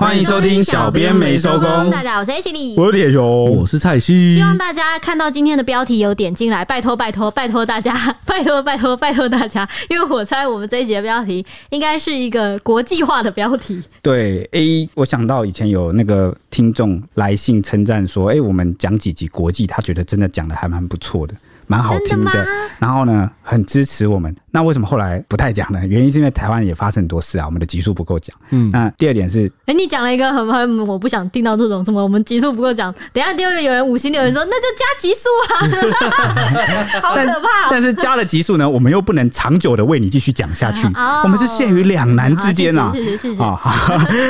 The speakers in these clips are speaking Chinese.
欢迎收听小编没收工。大家好，我是 H 里，我是铁雄，我是蔡西。希望大家看到今天的标题有点进来，拜托拜托拜托大家，拜托拜托拜托大家，因为我猜我们这一集的标题应该是一个国际化的标题。对，A，我想到以前有那个听众来信称赞说，哎、欸，我们讲几集国际，他觉得真的讲的还蛮不错的。蛮好听的，然后呢，很支持我们。那为什么后来不太讲呢？原因是因为台湾也发生很多事啊，我们的集数不够讲。嗯，那第二点是，哎、欸，你讲了一个很很，我不想听到这种什么，我们集数不够讲。等一下第二个有人五星留言说，那就加集数啊，好可怕。但是加了集数呢，我们又不能长久的为你继续讲下去，哦、我们是陷于两难之间啊。谢谢谢谢，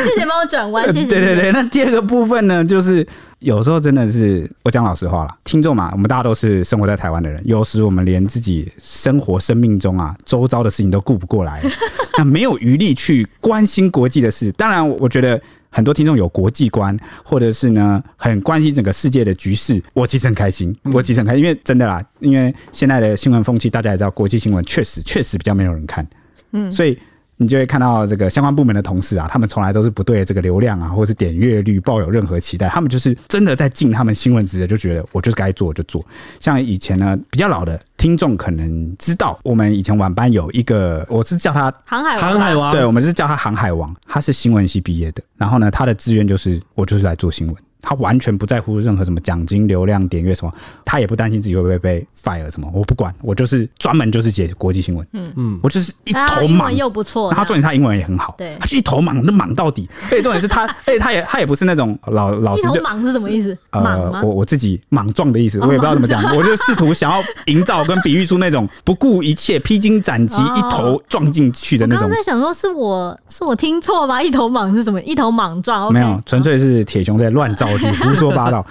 谢谢帮我转弯，谢谢。对对对，那第二个部分呢，就是。有时候真的是，我讲老实话了，听众嘛，我们大家都是生活在台湾的人，有时我们连自己生活生命中啊周遭的事情都顾不过来，那没有余力去关心国际的事。当然，我觉得很多听众有国际观，或者是呢很关心整个世界的局势，我其实很开心，我其实很开心，因为真的啦，因为现在的新闻风气，大家也知道，国际新闻确实确实比较没有人看，嗯，所以。你就会看到这个相关部门的同事啊，他们从来都是不对这个流量啊，或者是点阅率抱有任何期待，他们就是真的在尽他们新闻职责，就觉得我就是该做就做。像以前呢，比较老的听众可能知道，我们以前晚班有一个，我是叫他航海航海王，对，我们是叫他航海王，他是新闻系毕业的，然后呢，他的志愿就是我就是来做新闻。他完全不在乎任何什么奖金、流量、点阅什么，他也不担心自己会不会被 fire 什么，我不管，我就是专门就是写国际新闻，嗯嗯，我就是一头忙又不错，然后重点他英文也很好，对，他就一头忙，那莽到底。而且重点是他，而且他也他也不是那种老老实就，一头忙是什么意思？呃，我我自己莽撞的意思，我也不知道怎么讲，我就试图想要营造跟比喻出那种不顾一切、披荆斩棘、一头撞进去的那种。我刚在想说，是我是我听错吗？一头莽是什么？一头莽撞？没有，纯粹是铁雄在乱造句，胡说八道。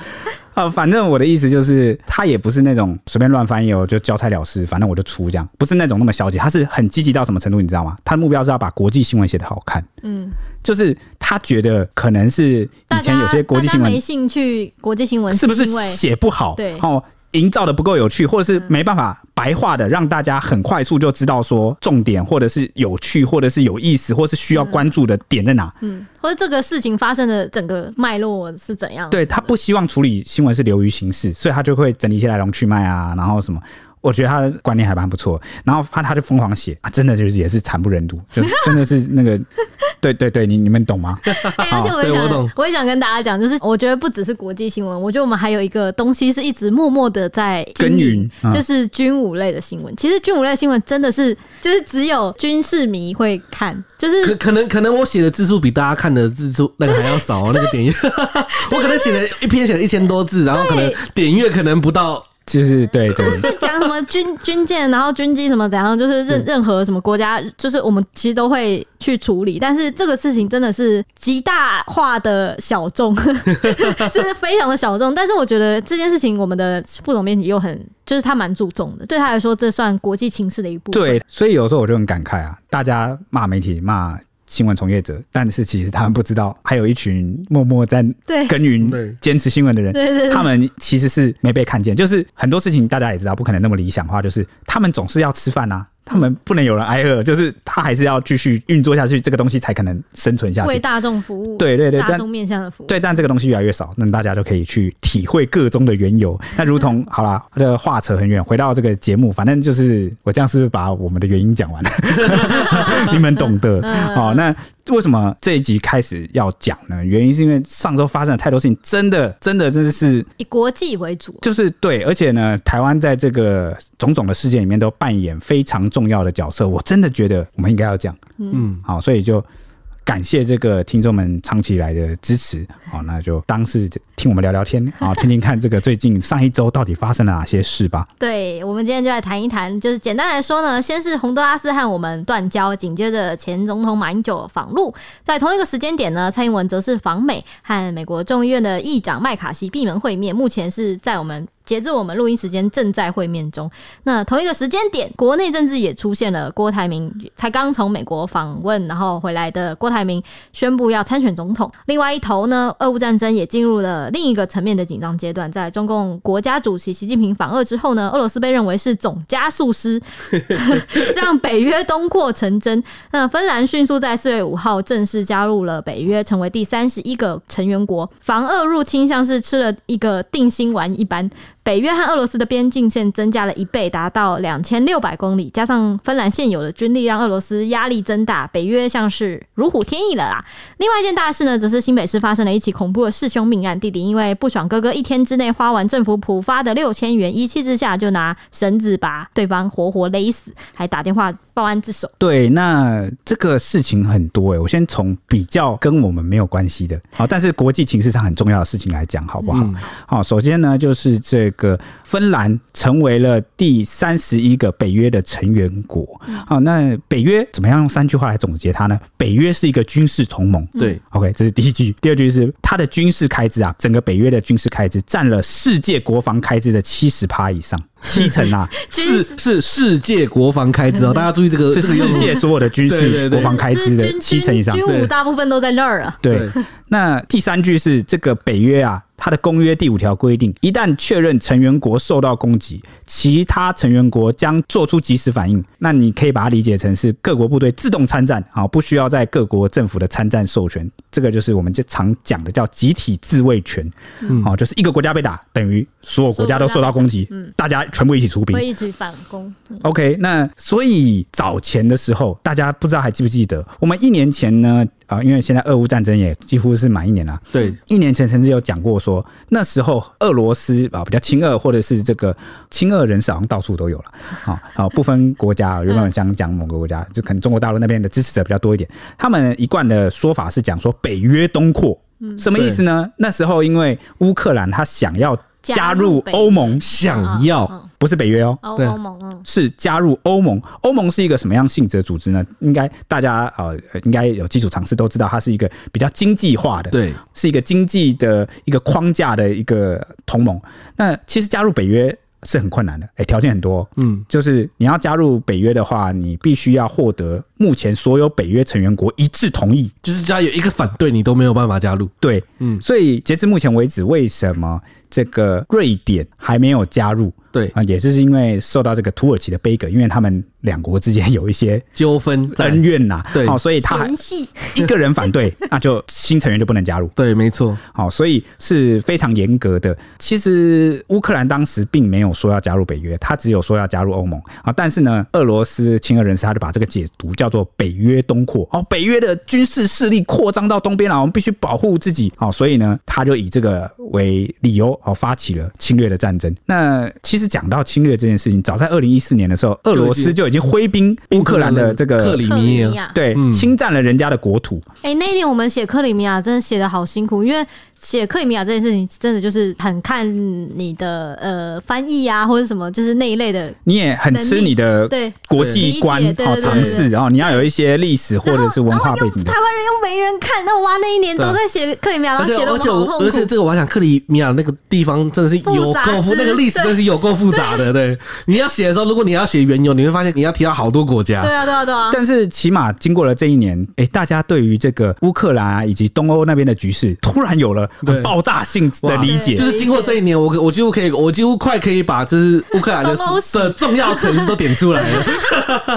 啊，反正我的意思就是，他也不是那种随便乱翻译哦，就交差了事，反正我就出这样，不是那种那么消极，他是很积极到什么程度，你知道吗？他的目标是要把国际新闻写得好看，嗯，就是他觉得可能是以前有些国际新闻没兴趣，国际新闻是不是写不好？对，哦。营造的不够有趣，或者是没办法白话的让大家很快速就知道说重点，或者是有趣，或者是有意思，或是需要关注的点在哪？嗯，或者这个事情发生的整个脉络是怎样？对，他不希望处理新闻是流于形式，所以他就会整理一些来龙去脉啊，然后什么。我觉得他的观念还蛮不错，然后他他就疯狂写啊，真的就是也是惨不忍睹，就真的是那个，对对对，你你们懂吗？欸、而且我也想，我，我也想跟大家讲，就是我觉得不只是国际新闻，我觉得我们还有一个东西是一直默默的在耕耘，就是军武类的新闻。其实军武类新闻真的是，就是只有军事迷会看，就是可可能可能我写的字数比大家看的字数那个还要少，那个点阅，我可能写了一篇写了一千多字，然后可能点阅可能不到。就是对对，在讲什么军军舰，然后军机什么怎样，就是任任何什么国家，就是我们其实都会去处理。但是这个事情真的是极大化的小众，就是非常的小众。但是我觉得这件事情，我们的副总编辑又很，就是他蛮注重的。对他来说，这算国际情势的一部分。对，所以有时候我就很感慨啊，大家骂媒体骂。新闻从业者，但是其实他们不知道，还有一群默默在耕耘、坚持新闻的人，他们其实是没被看见。就是很多事情大家也知道，不可能那么理想化，就是他们总是要吃饭啊。他们不能有人挨饿，就是他还是要继续运作下去，这个东西才可能生存下去，为大众服务。对对对，大众面向的服务。对，但这个东西越来越少，那大家就可以去体会各中的缘由。那如同好啦，这个话扯很远，回到这个节目，反正就是我这样是不是把我们的原因讲完了？你们懂得。好，那为什么这一集开始要讲呢？原因是因为上周发生了太多事情，真的真的真的是以国际为主，就是对，而且呢，台湾在这个种种的事件里面都扮演非常重。重要的角色，我真的觉得我们应该要讲，嗯，好，所以就感谢这个听众们长期以来的支持，好，那就当是听我们聊聊天，啊，听听看这个最近上一周到底发生了哪些事吧。对，我们今天就来谈一谈，就是简单来说呢，先是洪都拉斯和我们断交，紧接着前总统马英九访陆，在同一个时间点呢，蔡英文则是访美，和美国众议院的议长麦卡锡闭门会面，目前是在我们。截至我们录音时间正在会面中。那同一个时间点，国内政治也出现了郭台铭才刚从美国访问然后回来的郭台铭宣布要参选总统。另外一头呢，俄乌战争也进入了另一个层面的紧张阶段。在中共国家主席习近平访俄之后呢，俄罗斯被认为是总加速师，让北约东扩成真。那芬兰迅速在四月五号正式加入了北约，成为第三十一个成员国。防俄入侵像是吃了一个定心丸一般。北约和俄罗斯的边境线增加了一倍，达到两千六百公里。加上芬兰现有的军力，让俄罗斯压力增大，北约像是如虎添翼了啦。另外一件大事呢，则是新北市发生了一起恐怖的弑兄命案。弟弟因为不爽哥哥一天之内花完政府普发的六千元，一气之下就拿绳子把对方活活勒死，还打电话报案自首。对，那这个事情很多哎、欸，我先从比较跟我们没有关系的，好，但是国际情势上很重要的事情来讲，好不好？好、嗯，首先呢，就是这个。个芬兰成为了第三十一个北约的成员国。好，那北约怎么样用三句话来总结它呢？北约是一个军事同盟。对，OK，这是第一句。第二句是它的军事开支啊，整个北约的军事开支占了世界国防开支的七十趴以上，七成啊，是是世界国防开支哦。大家注意这个，是世界所有的军事国防开支的七成以上，军武大部分都在那儿啊。对，那第三句是这个北约啊。它的公约第五条规定，一旦确认成员国受到攻击，其他成员国将做出及时反应。那你可以把它理解成是各国部队自动参战啊，不需要在各国政府的参战授权。这个就是我们就常讲的叫集体自卫权。嗯，好，就是一个国家被打，等于所有国家都受到攻击，嗯，大家全部一起出兵，会一起反攻。OK，那所以早前的时候，大家不知道还记不记得，我们一年前呢？啊，因为现在俄乌战争也几乎是满一年了。对，一年前甚至有讲过说，那时候俄罗斯啊比较亲俄，或者是这个亲俄人士好像到处都有了。好，好，不分国家，原本想讲某个国家，就可能中国大陆那边的支持者比较多一点。他们一贯的说法是讲说北约东扩，什么意思呢？那时候因为乌克兰他想要。加入欧盟，想要不是北约哦，欧盟是加入欧盟。欧盟是一个什么样性质的组织呢？应该大家呃应该有基础常识都知道，它是一个比较经济化的，对，是一个经济的一个框架的一个同盟。那其实加入北约。是很困难的，哎，条件很多，嗯，就是你要加入北约的话，你必须要获得目前所有北约成员国一致同意，就是只要有一个反对，你都没有办法加入。对，嗯，所以截至目前为止，为什么这个瑞典还没有加入？对啊，也是因为受到这个土耳其的杯葛，因为他们两国之间有一些纠纷恩怨呐，对，好，所以他一个人反对，那就新成员就不能加入。对，没错，好，所以是非常严格的。其实乌克兰当时并没有说要加入北约，他只有说要加入欧盟啊。但是呢，俄罗斯亲俄人士他就把这个解读叫做北约东扩，哦，北约的军事势力扩张到东边了，我们必须保护自己。好，所以呢，他就以这个为理由，哦，发起了侵略的战争。那其实。其实讲到侵略这件事情，早在二零一四年的时候，俄罗斯就已经挥兵乌克兰的这个克里米亚，对，侵占了人家的国土。哎，那一年我们写克里米亚，真的写的好辛苦，因为。写克里米亚这件事情，真的就是很看你的呃翻译啊，或者什么，就是那一类的。你也很吃你的对国际观好尝试，然后你要有一些历史或者是文化背景。台湾人又没人看，那哇，那一年都在写克里米亚，然后写的好痛苦。而且这个我还想，克里米亚那个地方真的是有够复，那个历史真的是有够复杂的。对，你要写的时候，如果你要写缘由，你会发现你要提到好多国家。对啊，对啊，对啊。但是起码经过了这一年，哎，大家对于这个乌克兰啊以及东欧那边的局势，突然有了。对爆炸性的理解，就是经过这一年，我我几乎可以，我几乎快可以把就是乌克兰的的重要城市都点出来了。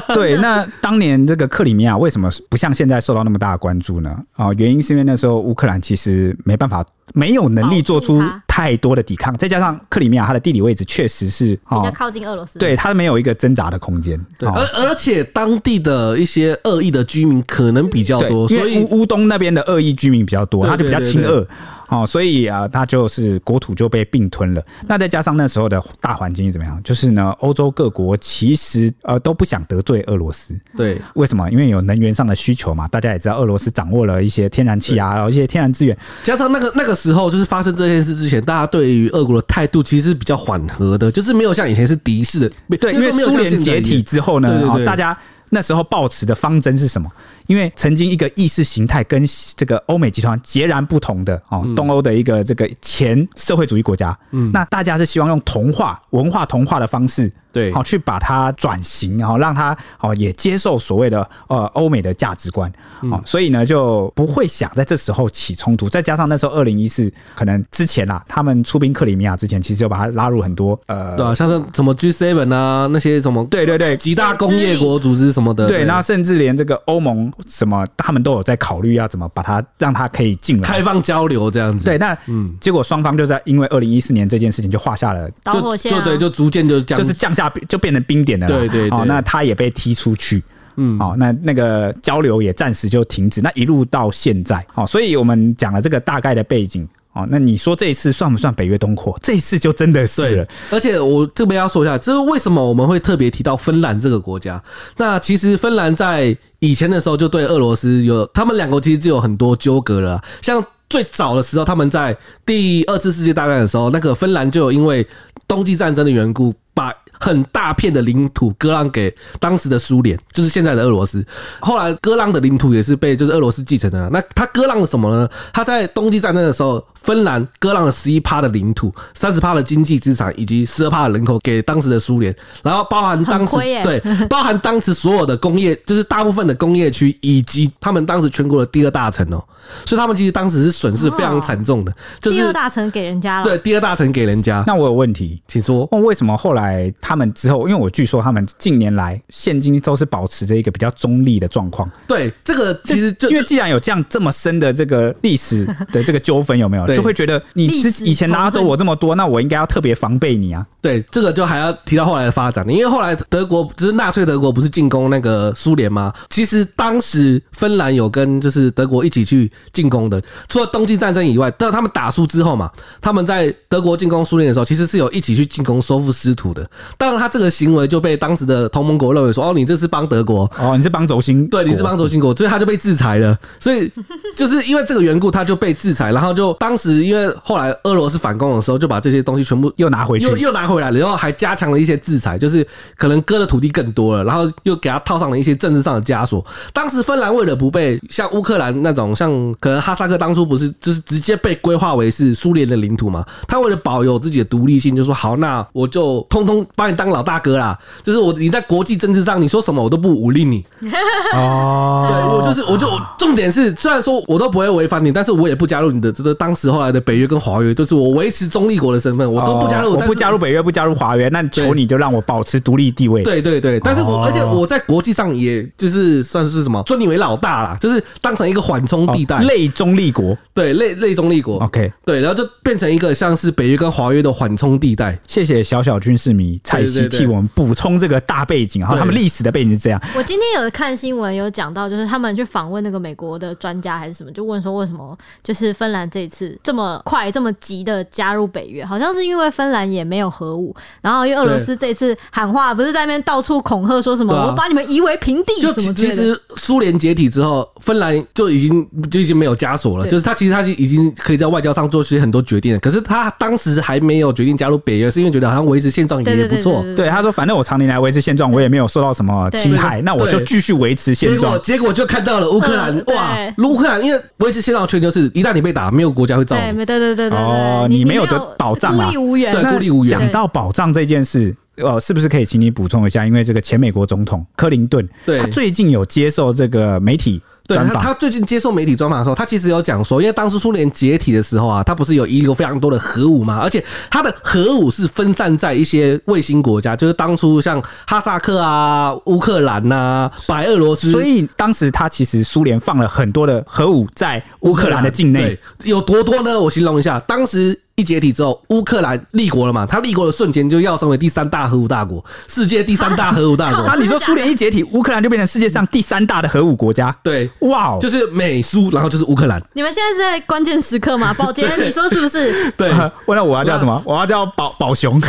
对，那当年这个克里米亚为什么不像现在受到那么大的关注呢？啊，原因是因为那时候乌克兰其实没办法。没有能力做出太多的抵抗，再加上克里米亚它的地理位置确实是比较靠近俄罗斯，对，它没有一个挣扎的空间。对，而而且当地的一些恶意的居民可能比较多，所以乌乌东那边的恶意居民比较多，他就比较亲俄。哦，所以啊，它就是国土就被并吞了。那再加上那时候的大环境是怎么样？就是呢，欧洲各国其实呃都不想得罪俄罗斯。对，为什么？因为有能源上的需求嘛。大家也知道，俄罗斯掌握了一些天然气啊，一些天然资源。加上那个那个时候，就是发生这件事之前，大家对于俄国的态度其实是比较缓和的，就是没有像以前是敌视的。对，因为苏联解体之后呢，大家那时候抱持的方针是什么？因为曾经一个意识形态跟这个欧美集团截然不同的哦，东欧的一个这个前社会主义国家，嗯，那大家是希望用同化文化同化的方式。对，好去把它转型，然后让它哦也接受所谓的呃欧美的价值观，哦，所以呢就不会想在这时候起冲突。再加上那时候二零一四，可能之前啦，他们出兵克里米亚之前，其实就把它拉入很多呃，对啊，像是什么 G seven 啊那些什么，对对对，几大工业国组织什么的，对，那甚至连这个欧盟什么，他们都有在考虑要怎么把它让它可以进来。开放交流这样子。对，那嗯，结果双方就在因为二零一四年这件事情就画下了导火线，就对，就逐渐就降，就是降下就变成冰点的了，对对对，哦，那他也被踢出去，嗯，好，那那个交流也暂时就停止，那一路到现在，好，所以我们讲了这个大概的背景，哦，那你说这一次算不算北约东扩？这一次就真的是了，而且我这边要说一下，这是为什么我们会特别提到芬兰这个国家？那其实芬兰在以前的时候就对俄罗斯有，他们两国其实就有很多纠葛了，像。最早的时候，他们在第二次世界大战的时候，那个芬兰就有因为冬季战争的缘故，把很大片的领土割让给当时的苏联，就是现在的俄罗斯。后来割让的领土也是被就是俄罗斯继承的。那他割让了什么呢？他在冬季战争的时候，芬兰割让了十一趴的领土、三十趴的经济资产以及十二趴的人口给当时的苏联，然后包含当时对，包含当时所有的工业，就是大部分的工业区以及他们当时全国的第二大城哦。所以他们其实当时是损失非常惨重的。就是第二大城给人家了，对，第二大城给人家。那我有问题，请说。问为什么后来他？他们之后，因为我据说他们近年来现今都是保持着一个比较中立的状况。对，这个其实就因为既然有这样这么深的这个历史的这个纠纷，有没有就会觉得你之以前拿走我这么多，那我应该要特别防备你啊？对，这个就还要提到后来的发展，因为后来德国就是纳粹德国不是进攻那个苏联吗？其实当时芬兰有跟就是德国一起去进攻的，除了冬季战争以外，但他们打输之后嘛，他们在德国进攻苏联的时候，其实是有一起去进攻收复失土的。当然，他这个行为就被当时的同盟国认为说：“哦，你这是帮德国，哦，你是帮轴心，对，你是帮轴心国，所以他就被制裁了。所以就是因为这个缘故，他就被制裁。然后就当时因为后来俄罗斯反攻的时候，就把这些东西全部又拿回去，又又拿回来了，然后还加强了一些制裁，就是可能割的土地更多了，然后又给他套上了一些政治上的枷锁。当时芬兰为了不被像乌克兰那种，像可能哈萨克当初不是就是直接被规划为是苏联的领土嘛？他为了保有自己的独立性，就说好，那我就通通把你当老大哥啦，就是我你在国际政治上你说什么我都不忤逆你。哦，对我就是我就重点是，虽然说我都不会违反你，但是我也不加入你的这个当时后来的北约跟华约，就是我维持中立国的身份，我都不加入，我不加入北约，不加入华约，那求你就让我保持独立地位。对对对，但是我而且我在国际上也就是算是什么尊你为老大啦，就是当成一个缓冲地带，类中立国，对类类中立国。OK，对，然后就变成一个像是北约跟华约的缓冲地带。谢谢小小军事迷蔡西替我们补充这个大背景，然后他们历史的背景是这样。我今天有看新闻，有讲到，就是他们去访问那个美国的专家还是什么，就问说为什么就是芬兰这次这么快这么急的加入北约，好像是因为芬兰也没有核武，然后因为俄罗斯这次喊话不是在那边到处恐吓说什么我把你们夷为平地什么之类的。其实苏联解体之后，芬兰就已经就已经没有枷锁了，就是他其实他已经可以在外交上做出很多决定了。可是他当时还没有决定加入北约，是因为觉得好像维持现状也不错。对，他说反正我常年来维持现状，我也没有受到什么侵害，那我就继续维持现状。结果就看到了乌克兰，哇，乌克兰因为维持现状的缺点就是一旦你被打，没有国家会罩你。对对对对哦，你没有得保障啊，孤立无援。对，孤立无援。讲到保障这件事。呃，是不是可以请你补充一下？因为这个前美国总统克林顿，对，他最近有接受这个媒体专访。他最近接受媒体专访的时候，他其实有讲说，因为当时苏联解体的时候啊，他不是有遗留非常多的核武嘛？而且他的核武是分散在一些卫星国家，就是当初像哈萨克啊、乌克兰呐、白俄罗斯。所以当时他其实苏联放了很多的核武在乌克兰的境内，有多多呢？我形容一下，当时。一解体之后，乌克兰立国了嘛？他立国的瞬间就要成为第三大核武大国，世界第三大核武大国。啊，你说苏联一解体，乌克兰就变成世界上第三大的核武国家？对，哇，就是美苏，然后就是乌克兰。你们现在是在关键时刻吗？宝杰，你说是不是？对，问了我要叫什么？我要叫宝宝熊。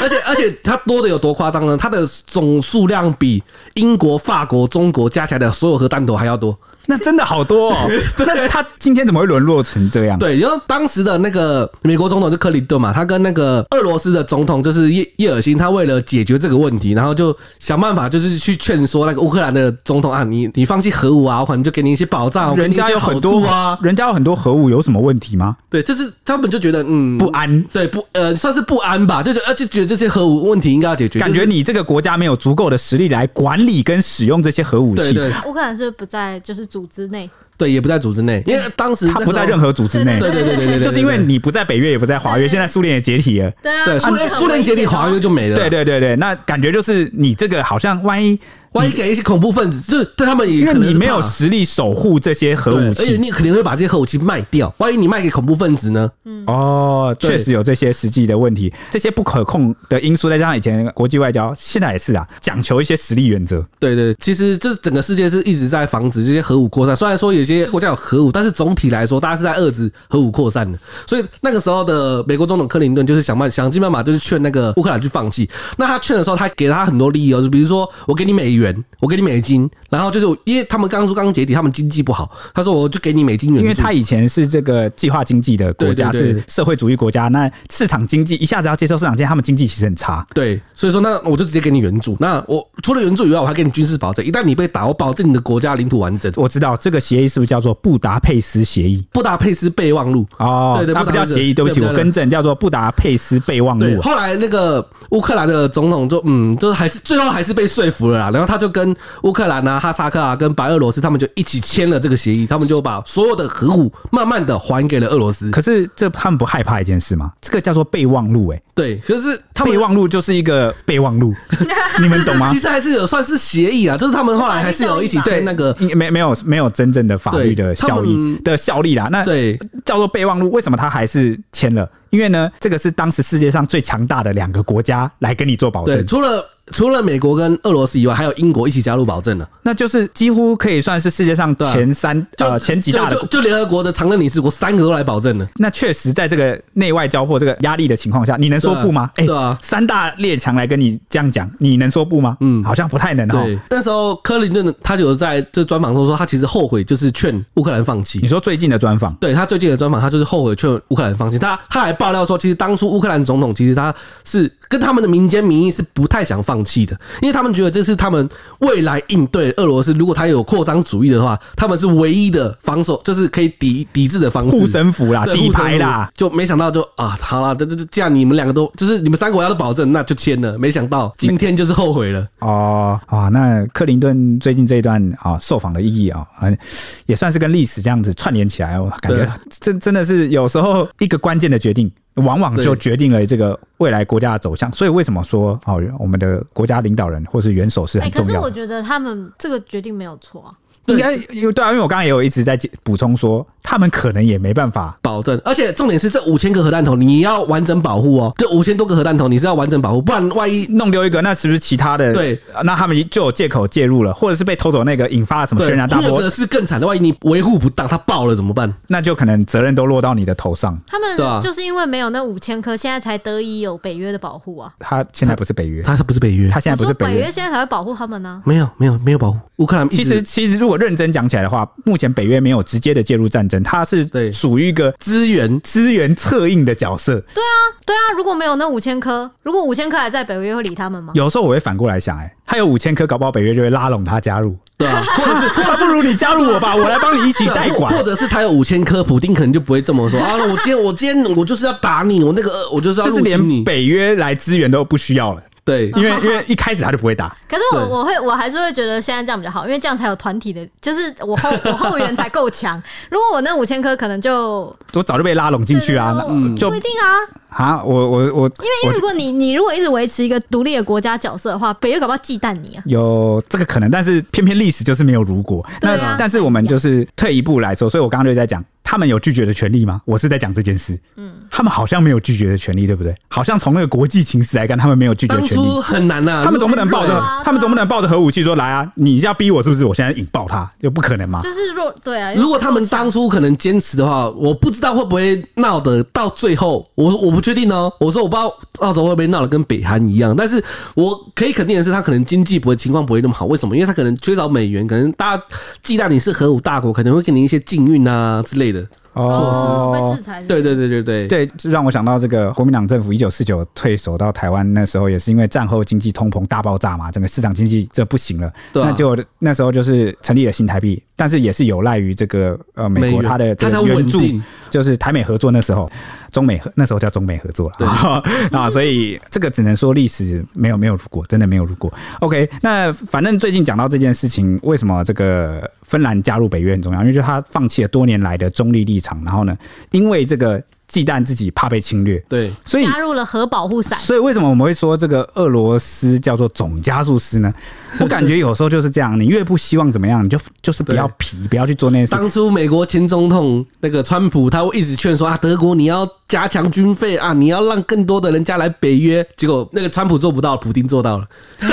而且而且，它多的有多夸张呢？它的总数量比英国、法国、中国加起来的所有核弹头还要多。那真的好多哦。那他今天怎么会沦落成这样？对，然后当时的那个美国总统是克林顿嘛，他跟那个俄罗斯的总统就是叶叶尔辛，他为了解决这个问题，然后就想办法就是去劝说那个乌克兰的总统啊，你你放弃核武啊，我可能就给你一些保障，人家有很多啊，人家有很多核武，有什么问题吗？对，就是他们就觉得嗯不安，对不呃算是不安吧，就是呃就觉得这些核武问题应该要解决，感觉你这个国家没有足够的实力来管理跟使用这些核武器。对对，乌克兰是不在就是组织内。对，也不在组织内，因为当时他不在任何组织内。对对对对对，就是因为你不在北约，也不在华约，现在苏联也解体了。对啊，对，苏联苏联解体，华约就没了。对对对对，那感觉就是你这个好像万一。万一给一些恐怖分子，就是对他们也可能，因为你没有实力守护这些核武器，而且你肯定会把这些核武器卖掉。万一你卖给恐怖分子呢？嗯，哦，确实有这些实际的问题，这些不可控的因素，再加上以前国际外交，现在也是啊，讲求一些实力原则。对，对对，其实这整个世界是一直在防止这些核武扩散。虽然说有些国家有核武，但是总体来说，大家是在遏制核武扩散的。所以那个时候的美国总统克林顿就是想办想尽办法，就是劝那个乌克兰去放弃。那他劝的时候，他给了他很多利益哦，就比如说我给你美元，我给你美。金，然后就是因为他们刚说刚解体，他们经济不好。他说我就给你美金因为他以前是这个计划经济的国家，对对对，是社会主义国家，那市场经济一下子要接受市场经济，他们经济其实很差。对，所以说那我就直接给你援助。那我除了援助以外，我还给你军事保证，一旦你被打，我保证你的国家领土完整。我知道这个协议是不是叫做布达佩斯协议？布达佩斯备忘录哦，对对，那不叫协议，对不起，我更正，叫做布达佩斯备忘录。后来那个乌克兰的总统就嗯，就是还是最后还是被说服了啦。然后他就跟乌克兰啊哈萨克啊，跟白俄罗斯他们就一起签了这个协议，他们就把所有的核武慢慢的还给了俄罗斯。可是这他们不害怕一件事吗？这个叫做备忘录，哎，对，可是他们备忘录就是一个备忘录，你们懂吗？其实还是有算是协议啊，就是他们后来还是有一起签那个，没没有没有真正的法律的效益的效力啦。那对叫做备忘录，为什么他还是签了？因为呢，这个是当时世界上最强大的两个国家来跟你做保证，除了。除了美国跟俄罗斯以外，还有英国一起加入保证了，那就是几乎可以算是世界上前三呃前几大的，就联合国的常任理事国三个都来保证了。那确实在这个内外交迫这个压力的情况下，你能说不吗？哎，三大列强来跟你这样讲，你能说不吗？嗯，好像不太能哈。那时候克林顿他就在这专访中说，他其实后悔就是劝乌克兰放弃。你说最近的专访，对他最近的专访，他就是后悔劝乌克兰放弃。他他还爆料说，其实当初乌克兰总统其实他是跟他们的民间民意是不太想放弃的，因为。他们觉得这是他们未来应对俄罗斯，如果他有扩张主义的话，他们是唯一的防守，就是可以抵抵制的方式，护身符啦，底牌啦。就没想到就啊，好了，这这这，既然你们两个都就是你们三个国家都保证，那就签了。没想到今天就是后悔了哦啊！那克林顿最近这一段啊受访的意义啊，也算是跟历史这样子串联起来哦，感觉真真的是有时候一个关键的决定。往往就决定了这个未来国家的走向，所以为什么说哦，我们的国家领导人或是元首是很重要的？可是我觉得他们这个决定没有错啊。应该因为对啊，因为我刚刚也有一直在补充说，他们可能也没办法保证，而且重点是这五千个核弹头你要完整保护哦，这五千多个核弹头你是要完整保护，不然万一弄丢一个，那是不是其他的？对，那他们就有借口介入了，或者是被偷走那个引发了什么轩然大波，或者是更惨的，万一你维护不当，它爆了怎么办？那就可能责任都落到你的头上。他们就是因为没有那五千颗，现在才得以有北约的保护啊。他现在不是北约，他是不是北约？他现在不是北约，北约现在才会保护他们呢？没有，没有，没有保护乌克兰。其实，其实如果认真讲起来的话。目前北约没有直接的介入战争，它是属于一个资源资源策应的角色。对啊，对啊，如果没有那五千颗，如果五千颗还在，北约会理他们吗？有时候我会反过来想，哎，他有五千颗，搞不好北约就会拉拢他加入。对啊，或者是，他不如你加入我吧，我来帮你一起代管。或者是他有五千颗，普丁可能就不会这么说啊。我今天我今天我就是要打你，我那个我就是要入侵你，就是连北约来支援都不需要了。对，因为因为一开始他就不会打。可是我我会我还是会觉得现在这样比较好，因为这样才有团体的，就是我后 我后援才够强。如果我那五千颗可能就我早就被拉拢进去啊，那就不一定啊。啊，我我我，因为因为如果你你如果一直维持一个独立的国家角色的话，北约搞不好忌惮你啊。有这个可能，但是偏偏历史就是没有如果。那但是我们就是退一步来说，所以我刚刚就在讲。他们有拒绝的权利吗？我是在讲这件事。嗯，他们好像没有拒绝的权利，对不对？好像从那个国际情势来看，他们没有拒绝的权利。很难呐，他们总不能抱着，他们总不能抱着核武器说：“来啊，你要逼我是不是？我现在引爆他，就不可能嘛。”就是若，对啊。如果他们当初可能坚持的话，我不知道会不会闹得到最后。我我不确定哦。我说我不知道到时候会不会闹得跟北韩一样，但是我可以肯定的是，他可能经济不会情况不会那么好。为什么？因为他可能缺少美元，可能大家忌惮你是核武大国，可能会给你一些禁运啊之类的。哦，被制裁。对对对对对对，就让我想到这个国民党政府一九四九退守到台湾那时候，也是因为战后经济通膨大爆炸嘛，整个市场经济这不行了。那就那时候就是成立了新台币，但是也是有赖于这个呃美国它的这个援助，就是台美合作那时候，中美合那时候叫中美合作了 啊，所以这个只能说历史没有没有如果，真的没有如果。OK，那反正最近讲到这件事情，为什么这个芬兰加入北约很重要？因为就他放弃了多年来的中立立场，然后呢，因为这个。忌惮自己怕被侵略，对，所以加入了核保护伞。所以为什么我们会说这个俄罗斯叫做总加速师呢？我感觉有时候就是这样，你越不希望怎么样，你就就是不要皮，不要去做那些事。当初美国前总统那个川普，他会一直劝说啊，德国你要加强军费啊，你要让更多的人家来北约。结果那个川普做不到，普丁做到了。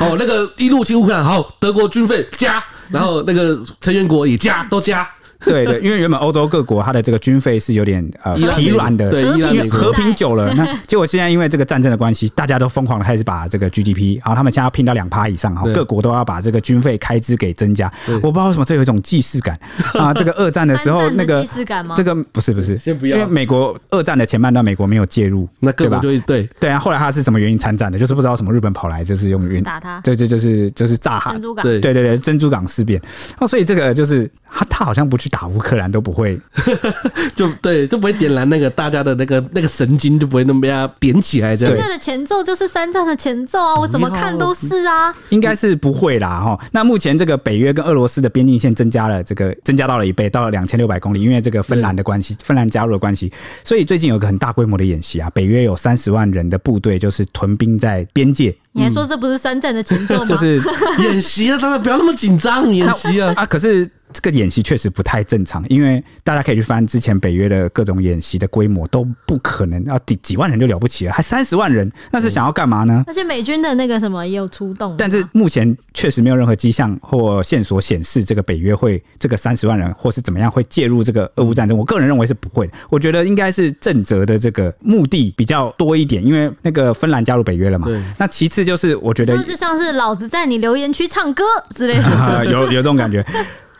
哦，那个一入侵乌克兰，好，德国军费加，然后那个成员国也加，都加。对对，因为原本欧洲各国它的这个军费是有点呃疲软的，对，因为和平久了，那 结果现在因为这个战争的关系，大家都疯狂的开始把这个 GDP，然后他们现在要拼到两趴以上，哈各国都要把这个军费开支给增加。我不知道为什么这有一种既视感 啊！这个二战的时候那个既视感吗？这个不是不是，先不要，因为美国二战的前半段美国没有介入，那各国就对对。对啊，后来他是什么原因参战的？就是不知道什么日本跑来就是用原打他，对对就是就是炸哈。珍珠港，对对对珍珠港事变。哦，所以这个就是他他好像不去打乌克兰都。不会，就对，就不会点燃那个大家的那个那个神经，就不会那么样点起来。现在的前奏就是三战的前奏啊，我怎么看都是啊，应该是不会啦哈。那目前这个北约跟俄罗斯的边境线增加了，这个增加到了一倍，到了两千六百公里，因为这个芬兰的关系，芬兰加入的关系，所以最近有个很大规模的演习啊，北约有三十万人的部队就是屯兵在边界。你还说这不是三战的前奏吗？就是演习啊，大家不要那么紧张，演习啊啊，可是。这个演习确实不太正常，因为大家可以去翻之前北约的各种演习的规模，都不可能啊几几万人就了不起了，还三十万人，那是想要干嘛呢？而且美军的那个什么也有出动，但是目前确实没有任何迹象或线索显示这个北约会这个三十万人或是怎么样会介入这个俄乌战争。我个人认为是不会的，我觉得应该是正则的这个目的比较多一点，因为那个芬兰加入北约了嘛。那其次就是我觉得就像是老子在你留言区唱歌之类的，有有这种感觉。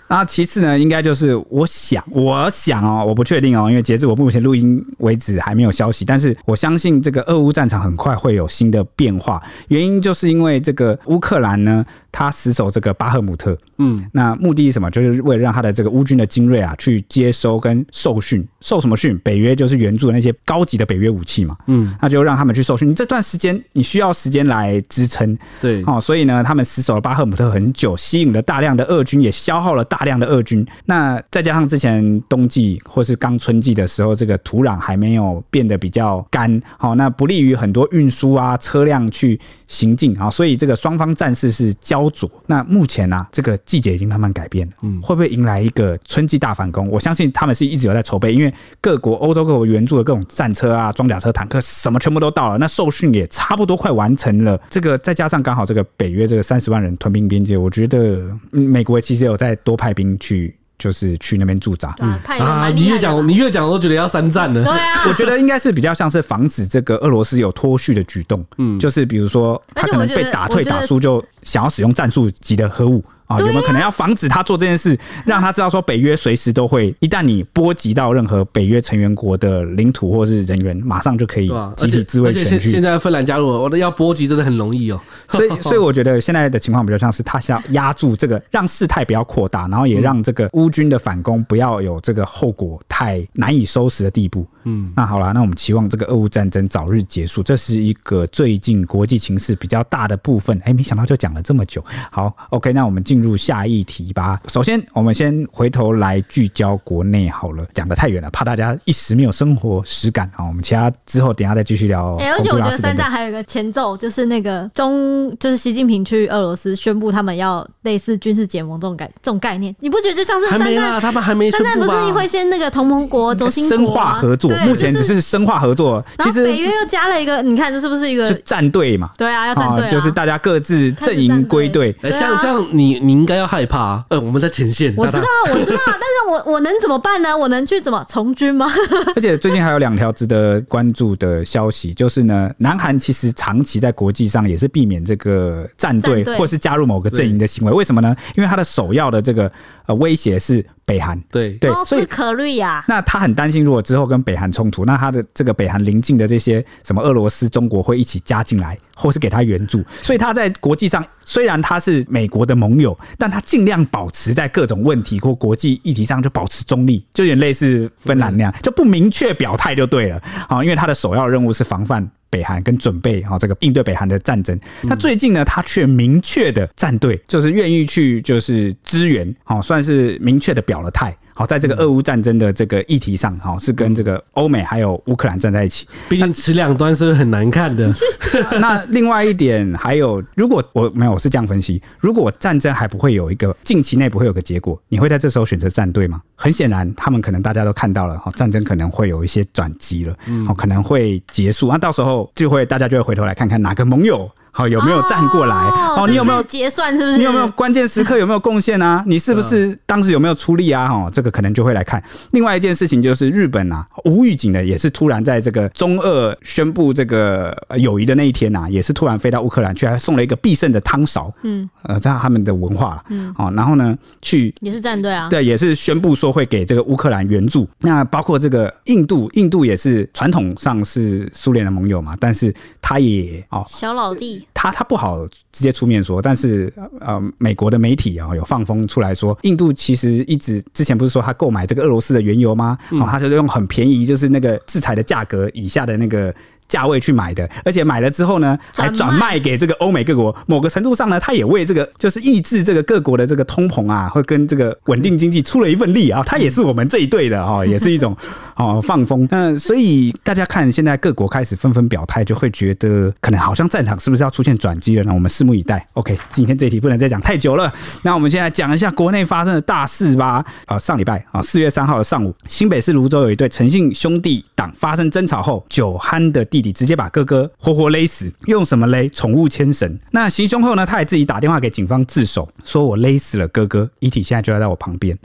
那其次呢，应该就是我想，我想哦，我不确定哦，因为截至我目前录音为止还没有消息。但是我相信这个俄乌战场很快会有新的变化，原因就是因为这个乌克兰呢，他死守这个巴赫姆特，嗯，那目的是什么？就是为了让他的这个乌军的精锐啊，去接收跟受训，受什么训？北约就是援助的那些高级的北约武器嘛，嗯，那就让他们去受训。你这段时间你需要时间来支撑，对，哦，所以呢，他们死守了巴赫姆特很久，吸引了大量的俄军，也消耗了大。大量的俄军，那再加上之前冬季或是刚春季的时候，这个土壤还没有变得比较干，好，那不利于很多运输啊车辆去行进啊，所以这个双方战事是焦灼。那目前呢、啊，这个季节已经慢慢改变了，嗯，会不会迎来一个春季大反攻？我相信他们是一直有在筹备，因为各国欧洲各国援助的各种战车啊、装甲车、坦克什么全部都到了，那受训也差不多快完成了。这个再加上刚好这个北约这个三十万人屯兵边界，我觉得嗯美国其实有在多。派兵去，就是去那边驻扎。嗯啊，你越讲，你越讲，我都觉得要三战了。对啊，我觉得应该是比较像是防止这个俄罗斯有脱序的举动。嗯，就是比如说他可能被打退打输，就想要使用战术级的核武。啊，有没有可能要防止他做这件事，让他知道说北约随时都会，一旦你波及到任何北约成员国的领土或是人员，马上就可以集体自卫前去。现在芬兰加入，我的要波及真的很容易哦。所以，所以我觉得现在的情况比较像是他想压住这个，让事态不要扩大，然后也让这个乌军的反攻不要有这个后果太难以收拾的地步。嗯，那好了，那我们期望这个俄乌战争早日结束，这是一个最近国际情势比较大的部分。哎，没想到就讲了这么久。好，OK，那我们进。进入下一题吧。首先，我们先回头来聚焦国内好了，讲的太远了，怕大家一时没有生活实感啊。我们其他之后等下再继续聊。哎，而且我觉得三战还有一个前奏，就是那个中，就是习近平去俄罗斯宣布他们要类似军事结盟这种概这种概念，你不觉得就像是三战？他们还没三战不是会先那个同盟国、轴心国深化合作，目前只是深化合作。其实北约又加了一个，你看这是不是一个就战队嘛？对啊，要战队，就是大家各自阵营归队。哎，这样这样你。你应该要害怕、啊。呃，我们在前线，我知道，我知道，但是我 我能怎么办呢？我能去怎么从军吗？而且最近还有两条值得关注的消息，就是呢，南韩其实长期在国际上也是避免这个站队或是加入某个阵营的行为。为什么呢？因为他的首要的这个呃威胁是。北韩对对，所以可虑呀。那他很担心，如果之后跟北韩冲突，那他的这个北韩邻近的这些什么俄罗斯、中国会一起加进来，或是给他援助。所以他在国际上虽然他是美国的盟友，但他尽量保持在各种问题或国际议题上就保持中立，就有点类似芬兰那样，就不明确表态就对了。好，因为他的首要任务是防范。北韩跟准备啊，这个应对北韩的战争。那最近呢，他却明确的站队，就是愿意去就是支援，好，算是明确的表了态。好，在这个俄乌战争的这个议题上，哈，是跟这个欧美还有乌克兰站在一起。毕竟持两端是很难看的。那另外一点还有，如果我没有，我是这样分析：如果战争还不会有一个近期内不会有个结果，你会在这时候选择站队吗？很显然，他们可能大家都看到了，哈，战争可能会有一些转机了，好，可能会结束。那到时候就会大家就会回头来看看哪个盟友。好，有没有站过来？哦，你有没有结算？是不是？你有没有关键时刻有没有贡献啊？你是不是当时有没有出力啊？哦，这个可能就会来看。另外一件事情就是日本啊，无预警的也是突然在这个中俄宣布这个友谊的那一天呐，也是突然飞到乌克兰去，还送了一个必胜的汤勺。嗯，呃，这样他们的文化了。嗯，哦，然后呢，去也是战队啊。对，也是宣布说会给这个乌克兰援助。那包括这个印度，印度也是传统上是苏联的盟友嘛，但是他也哦，小老弟，他他不好。直接出面说，但是呃，美国的媒体啊有放风出来说，印度其实一直之前不是说他购买这个俄罗斯的原油吗？哦，他就用很便宜，就是那个制裁的价格以下的那个。价位去买的，而且买了之后呢，还转卖给这个欧美各国。某个程度上呢，他也为这个就是抑制这个各国的这个通膨啊，会跟这个稳定经济出了一份力啊。他也是我们这一队的哈，也是一种哦放风。那所以大家看现在各国开始纷纷表态，就会觉得可能好像战场是不是要出现转机了？那我们拭目以待。OK，今天这一题不能再讲太久了。那我们现在讲一下国内发生的大事吧。啊，上礼拜啊，四月三号的上午，新北市芦洲有一对陈姓兄弟党发生争吵后，酒酣的弟弟直接把哥哥活活勒死，用什么勒？宠物牵绳。那行凶后呢？他也自己打电话给警方自首，说我勒死了哥哥，遗体现在就在在我旁边。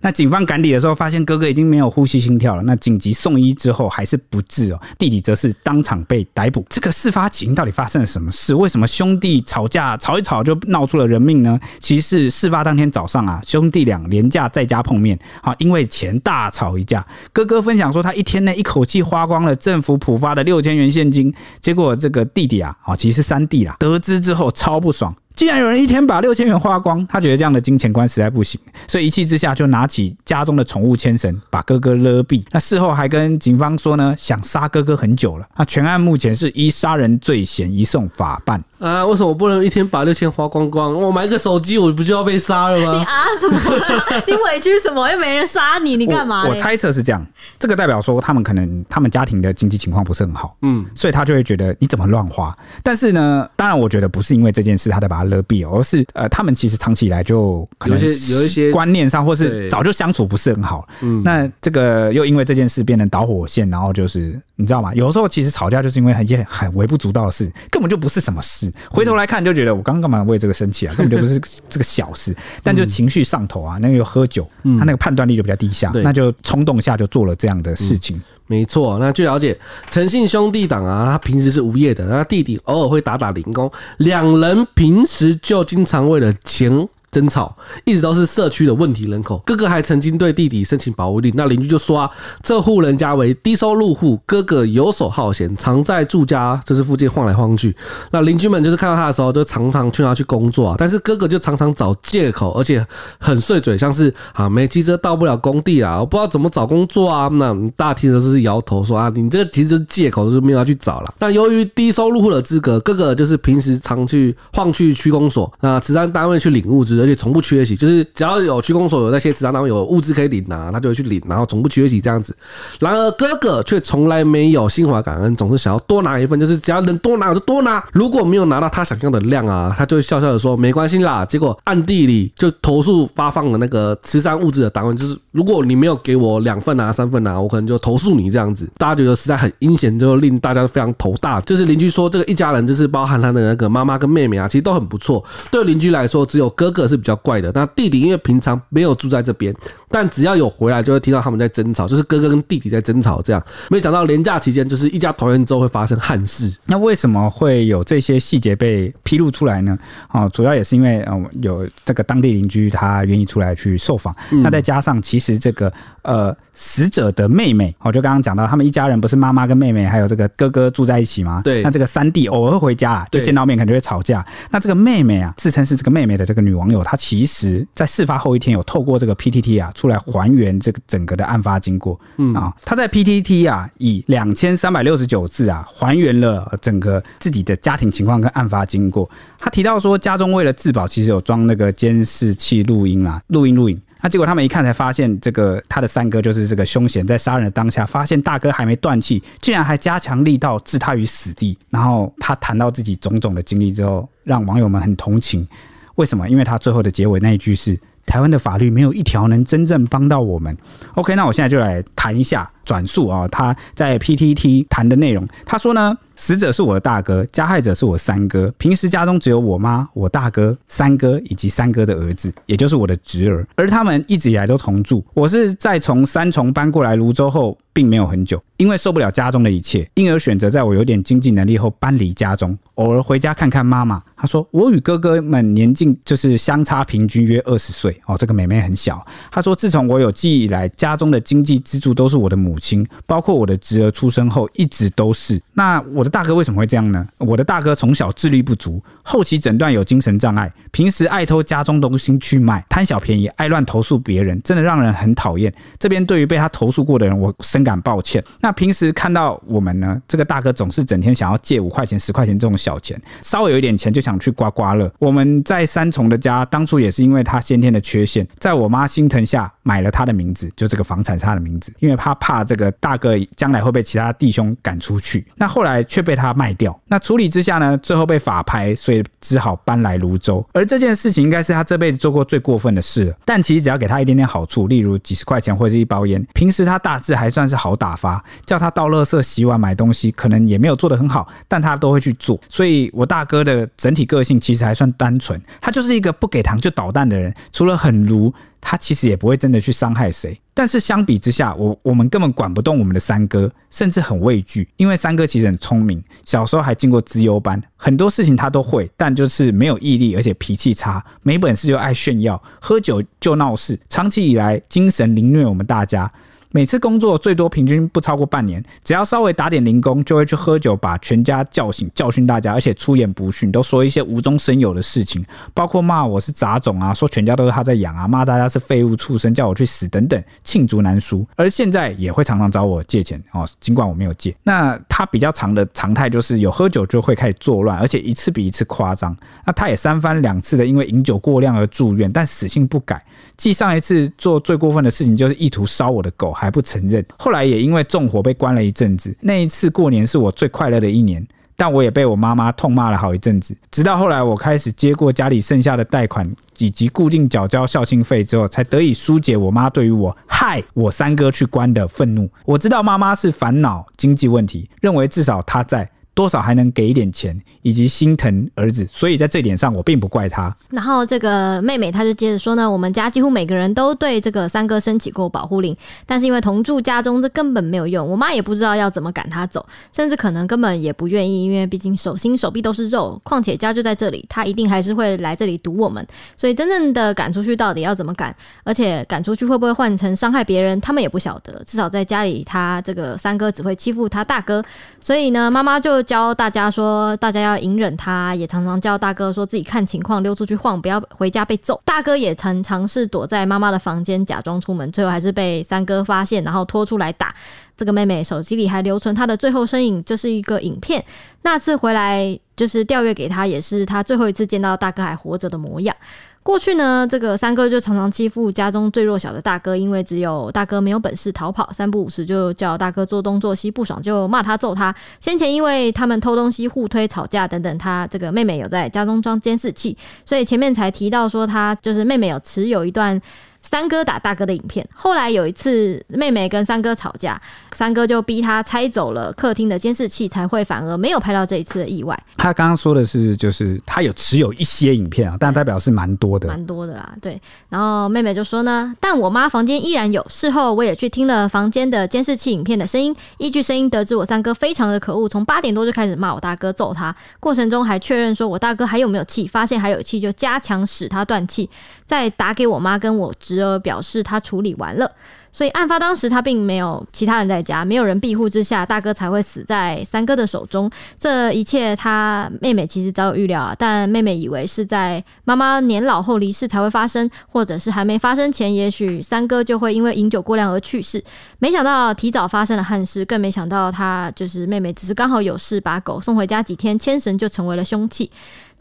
那警方赶抵的时候，发现哥哥已经没有呼吸心跳了。那紧急送医之后还是不治哦，弟弟则是当场被逮捕。这个事发起因到底发生了什么事？为什么兄弟吵架吵一吵就闹出了人命呢？其实事发当天早上啊，兄弟俩连假在家碰面，啊，因为钱大吵一架。哥哥分享说，他一天内一口气花光了政府普发的六千元现金，结果这个弟弟啊，啊，其实是三弟啦，得知之后超不爽。既然有人一天把六千元花光，他觉得这样的金钱观实在不行，所以一气之下就拿起家中的宠物牵绳把哥哥勒毙。那事后还跟警方说呢，想杀哥哥很久了。那全案目前是依杀人罪嫌移送法办。啊，为什么我不能一天把六千花光光？我买个手机，我不就要被杀了吗？你啊什么？你委屈什么？又没人杀你，你干嘛？我猜测是这样，这个代表说他们可能他们家庭的经济情况不是很好，嗯，所以他就会觉得你怎么乱花。但是呢，当然我觉得不是因为这件事他才把他勒毙，而是呃，他们其实长期以来就可能有些有一些观念上，或是早就相处不是很好。嗯，那这个又因为这件事变成导火线，然后就是你知道吗？有的时候其实吵架就是因为一件很微不足道的事，根本就不是什么事。回头来看就觉得我刚刚干嘛为这个生气啊？根本就不是这个小事，但就情绪上头啊，那个又喝酒，他那个判断力就比较低下，那就冲动下就做了这样的事情。没错，那据了解，诚信兄弟党啊，他平时是无业的，他弟弟偶尔会打打零工，两人平时就经常为了钱。争吵一直都是社区的问题人口。哥哥还曾经对弟弟申请保护令，那邻居就说啊，这户人家为低收入户，哥哥游手好闲，常在住家就是附近晃来晃去。那邻居们就是看到他的时候，就常常劝他去工作啊，但是哥哥就常常找借口，而且很碎嘴，像是啊没机车到不了工地啊，我不知道怎么找工作啊。那大家听的都是摇头说啊，你这个其实是借口，就是没有要去找了。那由于低收入户的资格，哥哥就是平时常去晃去区公所，那慈善单位去领物资。而且从不缺席，就是只要有区公所有那些职场单位有物资可以领拿，他就会去领，然后从不缺席这样子。然而哥哥却从来没有心怀感恩，总是想要多拿一份，就是只要能多拿我就多拿。如果没有拿到他想要的量啊，他就会笑笑的说没关系啦。结果暗地里就投诉发放的那个慈善物资的单位，就是如果你没有给我两份啊、三份啊，我可能就投诉你这样子。大家觉得实在很阴险，就令大家非常头大。就是邻居说这个一家人就是包含他的那个妈妈跟妹妹啊，其实都很不错。对邻居来说，只有哥哥是。比较怪的。那弟弟因为平常没有住在这边，但只要有回来，就会听到他们在争吵，就是哥哥跟弟弟在争吵。这样，没想到连假期间，就是一家团圆之后会发生憾事。那为什么会有这些细节被披露出来呢？哦，主要也是因为呃有这个当地邻居他愿意出来去受访，那再加上其实这个呃死者的妹妹，我就刚刚讲到他们一家人不是妈妈跟妹妹还有这个哥哥住在一起吗？对，那这个三弟偶尔回家就见到面，可能就会吵架。那这个妹妹啊，自称是这个妹妹的这个女网友，她其实在事发后一天有透过这个 PTT 啊出来还原这个整个的案发经过。嗯啊，她在 PTT 啊以两千三百六十九字啊还原了整个自己的家庭情况跟案发经过。她提到说，家中为了自保，其实有装那个监视器录音啊，录音录影。那结果他们一看才发现，这个他的三哥就是这个凶嫌，在杀人的当下，发现大哥还没断气，竟然还加强力道置他于死地。然后他谈到自己种种的经历之后，让网友们很同情。为什么？因为他最后的结尾那一句是：台湾的法律没有一条能真正帮到我们。OK，那我现在就来谈一下。转述啊，他在 PTT 谈的内容。他说呢，死者是我的大哥，加害者是我三哥。平时家中只有我妈、我大哥、三哥以及三哥的儿子，也就是我的侄儿。而他们一直以来都同住。我是在从三重搬过来泸州后，并没有很久，因为受不了家中的一切，因而选择在我有点经济能力后搬离家中，偶尔回家看看妈妈。他说，我与哥哥们年纪就是相差平均约二十岁哦，这个妹妹很小。他说，自从我有记忆以来，家中的经济支柱都是我的母。母亲，包括我的侄儿出生后一直都是。那我的大哥为什么会这样呢？我的大哥从小智力不足，后期诊断有精神障碍，平时爱偷家中东西去卖，贪小便宜，爱乱投诉别人，真的让人很讨厌。这边对于被他投诉过的人，我深感抱歉。那平时看到我们呢，这个大哥总是整天想要借五块钱、十块钱这种小钱，稍微有一点钱就想去刮刮乐。我们在三重的家，当初也是因为他先天的缺陷，在我妈心疼下买了他的名字，就这个房产是他的名字，因为他怕。这个大哥将来会被其他弟兄赶出去，那后来却被他卖掉。那处理之下呢，最后被法拍，只好搬来泸州。而这件事情应该是他这辈子做过最过分的事了。但其实只要给他一点点好处，例如几十块钱或者是一包烟，平时他大致还算是好打发。叫他倒垃圾、洗碗、买东西，可能也没有做得很好，但他都会去做。所以我大哥的整体个性其实还算单纯，他就是一个不给糖就捣蛋的人。除了很如。他其实也不会真的去伤害谁，但是相比之下，我我们根本管不动我们的三哥，甚至很畏惧，因为三哥其实很聪明，小时候还进过资优班，很多事情他都会，但就是没有毅力，而且脾气差，没本事就爱炫耀，喝酒就闹事，长期以来精神凌虐我们大家。每次工作最多平均不超过半年，只要稍微打点零工，就会去喝酒，把全家叫醒，教训大家，而且出言不逊，都说一些无中生有的事情，包括骂我是杂种啊，说全家都是他在养啊，骂大家是废物畜生，叫我去死等等，罄竹难书。而现在也会常常找我借钱哦，尽管我没有借。那他比较长的常态就是有喝酒就会开始作乱，而且一次比一次夸张。那他也三番两次的因为饮酒过量而住院，但死性不改。继上一次做最过分的事情就是意图烧我的狗。还不承认，后来也因为纵火被关了一阵子。那一次过年是我最快乐的一年，但我也被我妈妈痛骂了好一阵子。直到后来我开始接过家里剩下的贷款以及固定缴交校庆费之后，才得以疏解我妈对于我害我三哥去关的愤怒。我知道妈妈是烦恼经济问题，认为至少她在。多少还能给一点钱，以及心疼儿子，所以在这点上我并不怪他。然后这个妹妹她就接着说呢，我们家几乎每个人都对这个三哥申请过保护令，但是因为同住家中，这根本没有用。我妈也不知道要怎么赶他走，甚至可能根本也不愿意，因为毕竟手心手臂都是肉。况且家就在这里，他一定还是会来这里堵我们。所以真正的赶出去到底要怎么赶，而且赶出去会不会换成伤害别人，他们也不晓得。至少在家里，他这个三哥只会欺负他大哥。所以呢，妈妈就。教大家说，大家要隐忍他，也常常叫大哥说自己看情况溜出去晃，不要回家被揍。大哥也曾尝试躲在妈妈的房间假装出门，最后还是被三哥发现，然后拖出来打。这个妹妹手机里还留存她的最后身影，这是一个影片。那次回来就是调阅给他，也是他最后一次见到大哥还活着的模样。过去呢，这个三哥就常常欺负家中最弱小的大哥，因为只有大哥没有本事逃跑，三不五时就叫大哥做东做西，不爽就骂他揍他。先前因为他们偷东西互推吵架等等，他这个妹妹有在家中装监视器，所以前面才提到说他就是妹妹有持有一段三哥打大哥的影片。后来有一次，妹妹跟三哥吵架，三哥就逼他拆走了客厅的监视器，才会反而没有拍到这一次的意外。他刚刚说的是，就是他有持有一些影片啊，但代表是蛮多的，蛮多的啦。对，然后妹妹就说呢，但我妈房间依然有。事后我也去听了房间的监视器影片的声音，依据声音得知我三哥非常的可恶，从八点多就开始骂我大哥，揍他，过程中还确认说我大哥还有没有气，发现还有气就加强使他断气，再打给我妈跟我侄儿表示他处理完了。所以案发当时，他并没有其他人在家，没有人庇护之下，大哥才会死在三哥的手中。这一切，他妹妹其实早有预料啊，但妹妹以为是在妈妈年老后离世才会发生，或者是还没发生前，也许三哥就会因为饮酒过量而去世。没想到提早发生了憾事，更没想到他就是妹妹，只是刚好有事把狗送回家几天，牵绳就成为了凶器。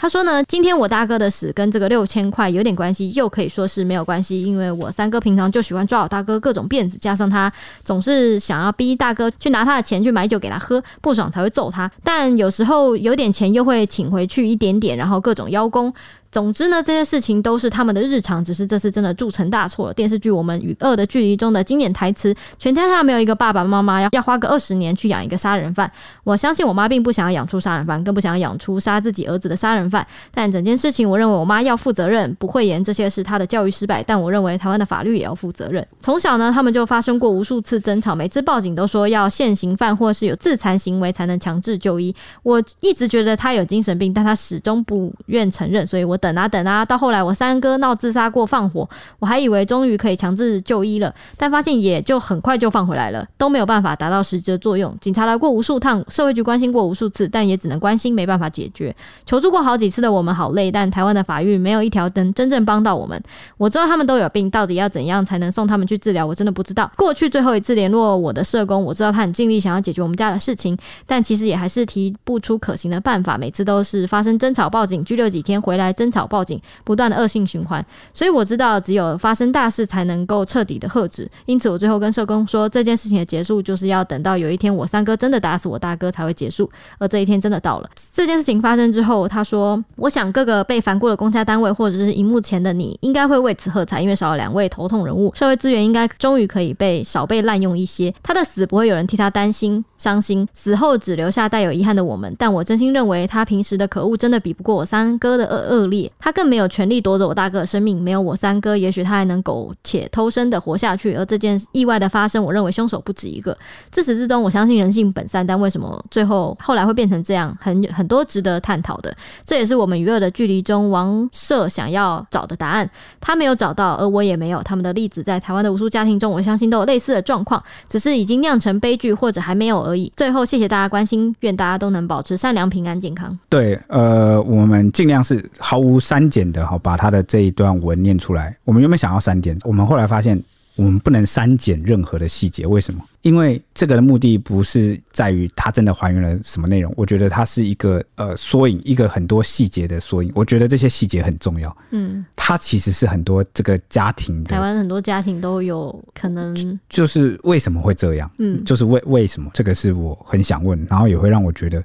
他说呢，今天我大哥的死跟这个六千块有点关系，又可以说是没有关系，因为我三哥平常就喜欢抓我大哥各种辫子，加上他总是想要逼大哥去拿他的钱去买酒给他喝，不爽才会揍他，但有时候有点钱又会请回去一点点，然后各种邀功。总之呢，这些事情都是他们的日常，只是这次真的铸成大错了。电视剧《我们与恶的距离》中的经典台词：全天下没有一个爸爸妈妈要要花个二十年去养一个杀人犯。我相信我妈并不想要养出杀人犯，更不想要养出杀自己儿子的杀人犯。但整件事情，我认为我妈要负责任。不讳言这些是她的教育失败，但我认为台湾的法律也要负责任。从小呢，他们就发生过无数次争吵，每次报警都说要现行犯或是有自残行为才能强制就医。我一直觉得他有精神病，但他始终不愿承认，所以我。等啊等啊，到后来我三哥闹自杀过放火，我还以为终于可以强制就医了，但发现也就很快就放回来了，都没有办法达到实质的作用。警察来过无数趟，社会局关心过无数次，但也只能关心，没办法解决。求助过好几次的我们好累，但台湾的法律没有一条能真正帮到我们。我知道他们都有病，到底要怎样才能送他们去治疗？我真的不知道。过去最后一次联络我的社工，我知道他很尽力想要解决我们家的事情，但其实也还是提不出可行的办法。每次都是发生争吵报警，拘留几天回来争吵报警，不断的恶性循环，所以我知道只有发生大事才能够彻底的喝止。因此，我最后跟社工说，这件事情的结束就是要等到有一天我三哥真的打死我大哥才会结束。而这一天真的到了。这件事情发生之后，他说：“我想各个被烦过的公家单位或者是荧幕前的你，应该会为此喝彩，因为少了两位头痛人物，社会资源应该终于可以被少被滥用一些。他的死不会有人替他担心伤心，死后只留下带有遗憾的我们。但我真心认为，他平时的可恶真的比不过我三哥的恶恶劣。他更没有权利夺走我大哥的生命，没有我三哥，也许他还能苟且偷生的活下去。而这件意外的发生，我认为凶手不止一个。自始至终，我相信人性本善，但为什么最后后来会变成这样？很很多值得探讨的。这也是我们与恶的距离中王社想要找的答案。他没有找到，而我也没有。他们的例子在台湾的无数家庭中，我相信都有类似的状况，只是已经酿成悲剧，或者还没有而已。最后，谢谢大家关心，愿大家都能保持善良、平安、健康。对，呃，我们尽量是毫无删减的，哈把他。的这一段文念出来，我们原本想要删减，我们后来发现我们不能删减任何的细节。为什么？因为这个的目的不是在于它真的还原了什么内容，我觉得它是一个呃缩影，一个很多细节的缩影。我觉得这些细节很重要。嗯，它其实是很多这个家庭的，台湾很多家庭都有可能，就是为什么会这样？嗯，就是为为什么？这个是我很想问，然后也会让我觉得。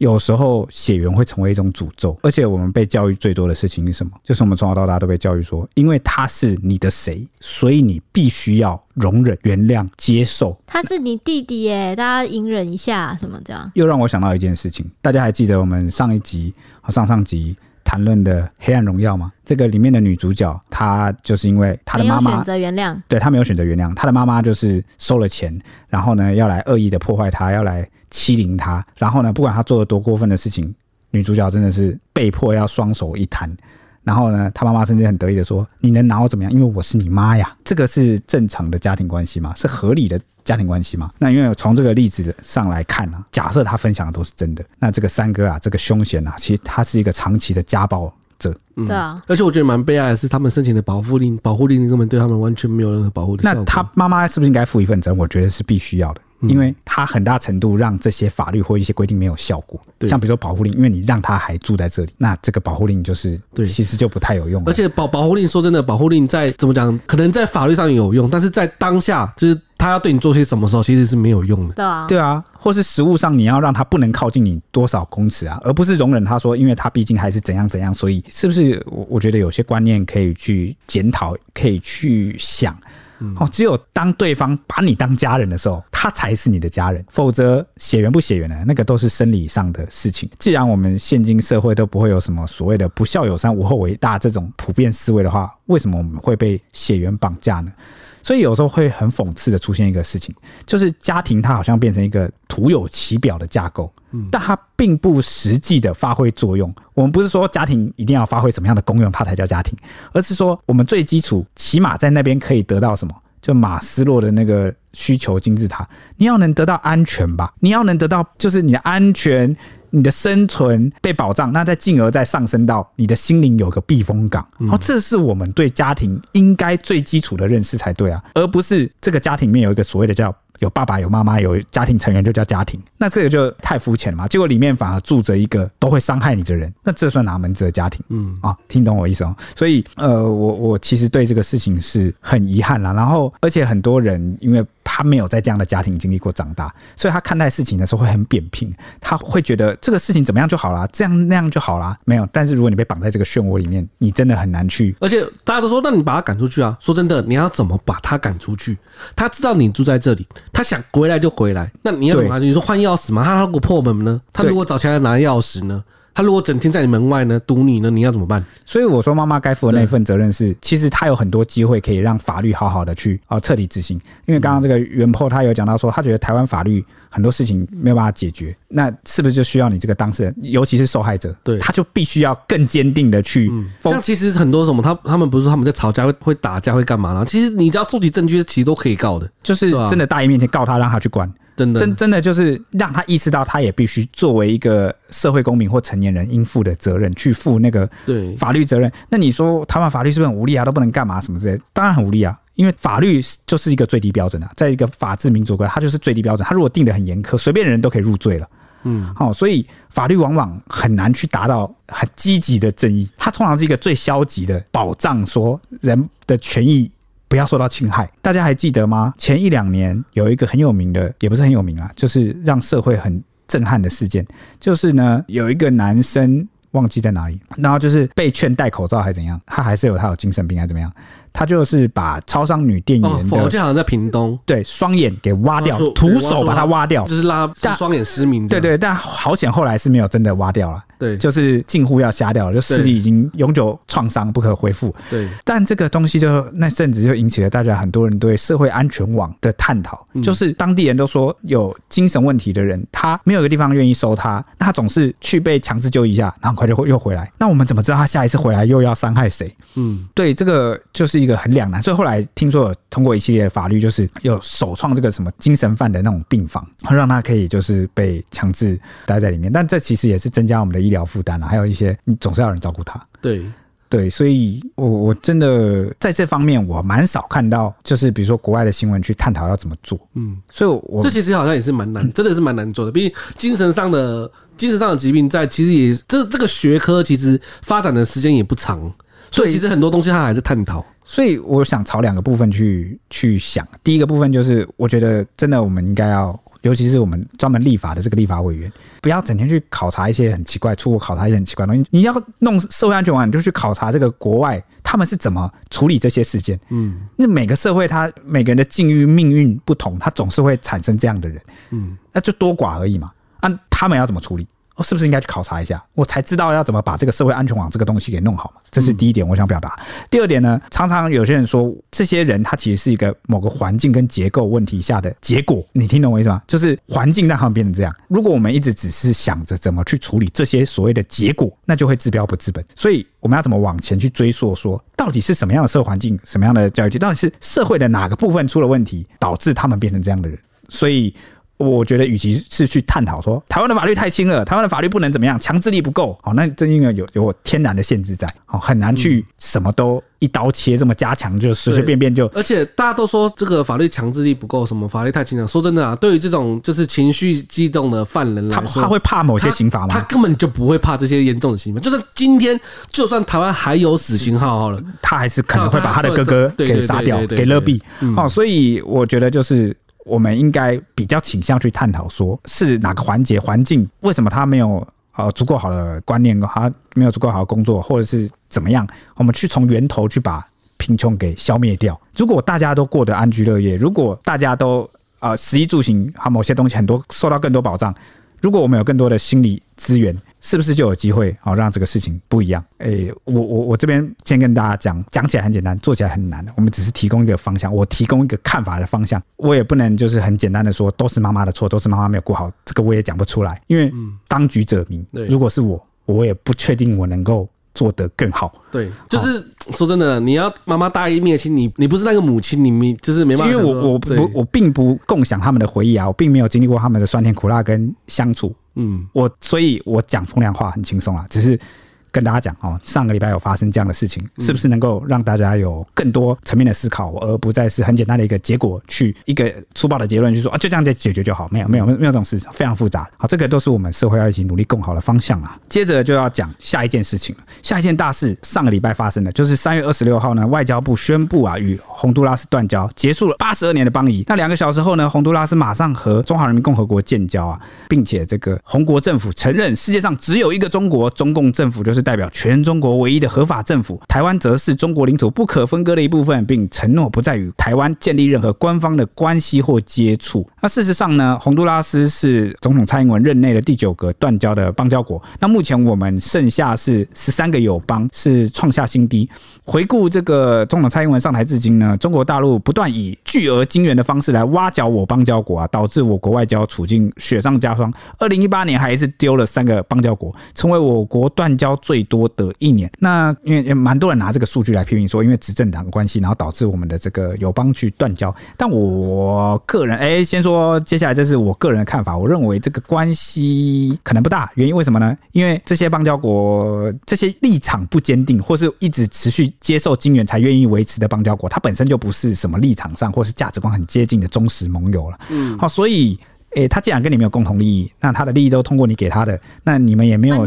有时候血缘会成为一种诅咒，而且我们被教育最多的事情是什么？就是我们从小到大都被教育说，因为他是你的谁，所以你必须要容忍、原谅、接受。他是你弟弟耶，大家隐忍一下，什么这样？又让我想到一件事情，大家还记得我们上一集和上上集谈论的《黑暗荣耀》吗？这个里面的女主角，她就是因为她的妈妈选择原谅，对，她没有选择原谅，她的妈妈就是收了钱，然后呢要来恶意的破坏她，要来。欺凌她，然后呢，不管她做了多过分的事情，女主角真的是被迫要双手一摊。然后呢，他妈妈甚至很得意的说：“你能拿我怎么样？因为我是你妈呀。”这个是正常的家庭关系吗？是合理的家庭关系吗？那因为从这个例子上来看啊，假设他分享的都是真的，那这个三哥啊，这个凶险啊，其实他是一个长期的家暴者。嗯，对啊。而且我觉得蛮悲哀的是，他们申请的保护令，保护令根本对他们完全没有任何保护的效果。那他妈妈是不是应该负一份责任？我觉得是必须要的。因为它很大程度让这些法律或一些规定没有效果。对像比如说保护令，因为你让他还住在这里，那这个保护令就是对其实就不太有用。而且保保护令说真的，保护令在怎么讲，可能在法律上有用，但是在当下就是他要对你做些什么时候，其实是没有用的。对啊，对啊，或是实物上你要让他不能靠近你多少公尺啊，而不是容忍他说，因为他毕竟还是怎样怎样，所以是不是我我觉得有些观念可以去检讨，可以去想。哦，只有当对方把你当家人的时候，他才是你的家人，否则血缘不血缘呢，那个都是生理上的事情。既然我们现今社会都不会有什么所谓的“不孝有三，无后为大”这种普遍思维的话，为什么我们会被血缘绑架呢？所以有时候会很讽刺的出现一个事情，就是家庭它好像变成一个徒有其表的架构，但它并不实际的发挥作用。我们不是说家庭一定要发挥什么样的功用，它才叫家庭，而是说我们最基础，起码在那边可以得到什么？就马斯洛的那个需求金字塔，你要能得到安全吧，你要能得到就是你的安全。你的生存被保障，那再进而再上升到你的心灵有个避风港，好，这是我们对家庭应该最基础的认识才对啊，而不是这个家庭里面有一个所谓的叫有爸爸有妈妈有家庭成员就叫家庭，那这个就太肤浅了嘛。结果里面反而住着一个都会伤害你的人，那这算哪门子的家庭？嗯啊，听懂我意思哦。所以呃，我我其实对这个事情是很遗憾啦。然后而且很多人因为。他没有在这样的家庭经历过长大，所以他看待事情的时候会很扁平。他会觉得这个事情怎么样就好了，这样那样就好了。没有，但是如果你被绑在这个漩涡里面，你真的很难去。而且大家都说，那你把他赶出去啊？说真的，你要怎么把他赶出去？他知道你住在这里，他想回来就回来。那你要怎么？你说换钥匙吗？他如果破门呢？他如果找起来拿钥匙呢？他如果整天在你门外呢，堵你呢，你要怎么办？所以我说，妈妈该负的那份责任是，其实他有很多机会可以让法律好好的去啊彻底执行。因为刚刚这个原 PO 他有讲到说，他觉得台湾法律很多事情没有办法解决，那是不是就需要你这个当事人，尤其是受害者，对，他就必须要更坚定的去。像其实很多什么，他他们不是说他们在吵架会会打架会干嘛呢？其实你只要收集证据，其实都可以告的，就是真的大义面前告他，让他去关。真的真真的就是让他意识到，他也必须作为一个社会公民或成年人应负的责任，去负那个对法律责任。那你说台湾法律是不是很无力啊？都不能干嘛什么之类？当然很无力啊，因为法律就是一个最低标准啊，在一个法治民主国家，它就是最低标准。它如果定的很严苛，随便人都可以入罪了。嗯，好，所以法律往往很难去达到很积极的正义，它通常是一个最消极的保障，说人的权益。不要受到侵害，大家还记得吗？前一两年有一个很有名的，也不是很有名啊，就是让社会很震撼的事件，就是呢，有一个男生忘记在哪里，然后就是被劝戴口罩还是怎样，他还是有他有精神病还是怎么样。他就是把超商女店员的，我记得好像在屏东，对，双眼给挖掉，徒手把它挖掉，就是拉双眼失明。对对，但好险后来是没有真的挖掉了，对，就是近乎要瞎掉了，就视力已经永久创伤不可恢复。对，但这个东西就那甚至就引起了大家很多人对社会安全网的探讨，就是当地人都说有精神问题的人，他没有一个地方愿意收他，那他总是去被强制就医一下，然后很快就会又回来。那我们怎么知道他下一次回来又要伤害谁？嗯，对，这个就是。一个很两难，所以后来听说有通过一系列的法律，就是有首创这个什么精神犯的那种病房，让他可以就是被强制待在里面。但这其实也是增加我们的医疗负担了，还有一些你总是要人照顾他。对对，所以我我真的在这方面我蛮少看到，就是比如说国外的新闻去探讨要怎么做。嗯，所以我这其实好像也是蛮难，真的是蛮难做的。毕竟精神上的精神上的疾病，在其实也这这个学科其实发展的时间也不长。所以其实很多东西它还是探讨，所以我想朝两个部分去去想。第一个部分就是，我觉得真的我们应该要，尤其是我们专门立法的这个立法委员，不要整天去考察一些很奇怪、出国考察一些很奇怪的东西。你要弄社会安全网，你就去考察这个国外他们是怎么处理这些事件。嗯，那每个社会他每个人的境遇命运不同，他总是会产生这样的人。嗯，那就多寡而已嘛。啊，他们要怎么处理？是不是应该去考察一下，我才知道要怎么把这个社会安全网这个东西给弄好嘛？这是第一点，我想表达。第二点呢，常常有些人说，这些人他其实是一个某个环境跟结构问题下的结果。你听懂我意思吗？就是环境让他们变成这样。如果我们一直只是想着怎么去处理这些所谓的结果，那就会治标不治本。所以我们要怎么往前去追溯，说到底是什么样的社会环境，什么样的教育体，到底是社会的哪个部分出了问题，导致他们变成这样的人？所以。我觉得与其是去探讨说台湾的法律太轻了，台湾的法律不能怎么样，强制力不够，好，那这因为有有天然的限制在，好，很难去什么都一刀切这么加强，就随随便便就。而且大家都说这个法律强制力不够，什么法律太轻了。说真的啊，对于这种就是情绪激动的犯人来说，他他会怕某些刑罚吗？他？他根本就不会怕这些严重的刑罚。就是今天，就算台湾还有死刑号好了，他还是可能会把他的哥哥给杀掉，给勒毙。好，所以我觉得就是。我们应该比较倾向去探讨，说是哪个环节环境，为什么他没有呃足够好的观念，他没有足够好的工作，或者是怎么样？我们去从源头去把贫穷给消灭掉。如果大家都过得安居乐业，如果大家都呃食衣住行，啊某些东西很多受到更多保障。如果我们有更多的心理资源，是不是就有机会好让这个事情不一样？诶、欸，我我我这边先跟大家讲，讲起来很简单，做起来很难。我们只是提供一个方向，我提供一个看法的方向，我也不能就是很简单的说都是妈妈的错，都是妈妈没有顾好，这个我也讲不出来，因为当局者迷。如果是我，我也不确定我能够。做得更好，对，就是说真的，你要妈妈大义灭亲，你你不是那个母亲，你你就是没办法。因为我我不我并不共享他们的回忆啊，我并没有经历过他们的酸甜苦辣跟相处，嗯，我所以我讲风凉话很轻松啊，只是。跟大家讲哦，上个礼拜有发生这样的事情，是不是能够让大家有更多层面的思考，而不再是很简单的一个结果，去一个粗暴的结论，就说啊，就这样子解决就好？没有，没有，没有这种事，非常复杂。好，这个都是我们社会要一起努力共好的方向啊。接着就要讲下一件事情了，下一件大事，上个礼拜发生的，就是三月二十六号呢，外交部宣布啊，与洪都拉斯断交，结束了八十二年的邦谊。那两个小时后呢，洪都拉斯马上和中华人民共和国建交啊，并且这个洪国政府承认世界上只有一个中国，中共政府就是代表全中国唯一的合法政府，台湾则是中国领土不可分割的一部分，并承诺不再与台湾建立任何官方的关系或接触。那事实上呢，洪都拉斯是总统蔡英文任内的第九个断交的邦交国。那目前我们剩下是十三个友邦，是创下新低。回顾这个总统蔡英文上台至今呢，中国大陆不断以巨额金元的方式来挖角我邦交国啊，导致我国外交处境雪上加霜。二零一八年还是丢了三个邦交国，成为我国断交最多的一年。那因为也蛮多人拿这个数据来批评说，因为执政党关系，然后导致我们的这个友邦去断交。但我个人，哎，先说接下来这是我个人的看法，我认为这个关系可能不大。原因为什么呢？因为这些邦交国这些立场不坚定，或是一直持续接受金元才愿意维持的邦交国，它本身就不是什么立场上或是价值观很接近的忠实盟友了。嗯，好，所以。诶，他既然跟你没有共同利益，那他的利益都通过你给他的，那你们也没有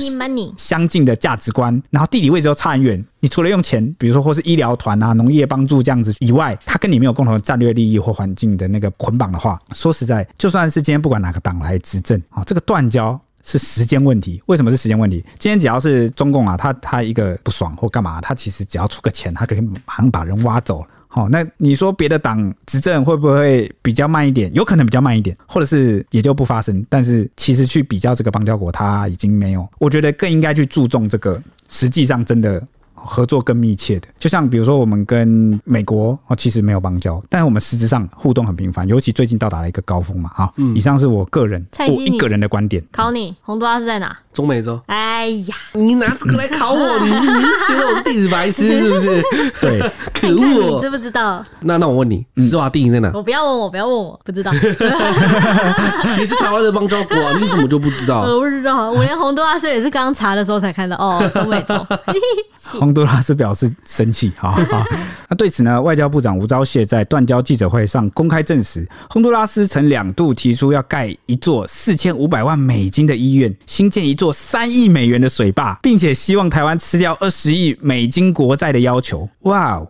相近的价值观，然后地理位置都差很远。你除了用钱，比如说或是医疗团啊、农业帮助这样子以外，他跟你没有共同的战略利益或环境的那个捆绑的话，说实在，就算是今天不管哪个党来执政啊，这个断交是时间问题。为什么是时间问题？今天只要是中共啊，他他一个不爽或干嘛，他其实只要出个钱，他可以马上把人挖走。好，那你说别的党执政会不会比较慢一点？有可能比较慢一点，或者是也就不发生。但是其实去比较这个邦交国，它已经没有。我觉得更应该去注重这个，实际上真的。合作更密切的，就像比如说我们跟美国哦，其实没有邦交，但是我们实质上互动很频繁，尤其最近到达了一个高峰嘛。好，以上是我个人我一个人的观点。考你，洪都拉斯在哪？中美洲。哎呀，你拿这个来考我，你是你是觉得我是地理白痴是不是？对，可恶，你知不知道？那那我问你，施瓦蒂宁在哪？我不要问我，不要问我，不知道。你是台湾的邦交国啊，你怎么就不知道？我不知道，我连洪都拉斯也是刚刚查的时候才看到哦，中美洲。洪都拉斯表示生气，哈哈。那对此呢，外交部长吴钊燮在断交记者会上公开证实，洪都拉斯曾两度提出要盖一座四千五百万美金的医院，新建一座三亿美元的水坝，并且希望台湾吃掉二十亿美金国债的要求。哇哦，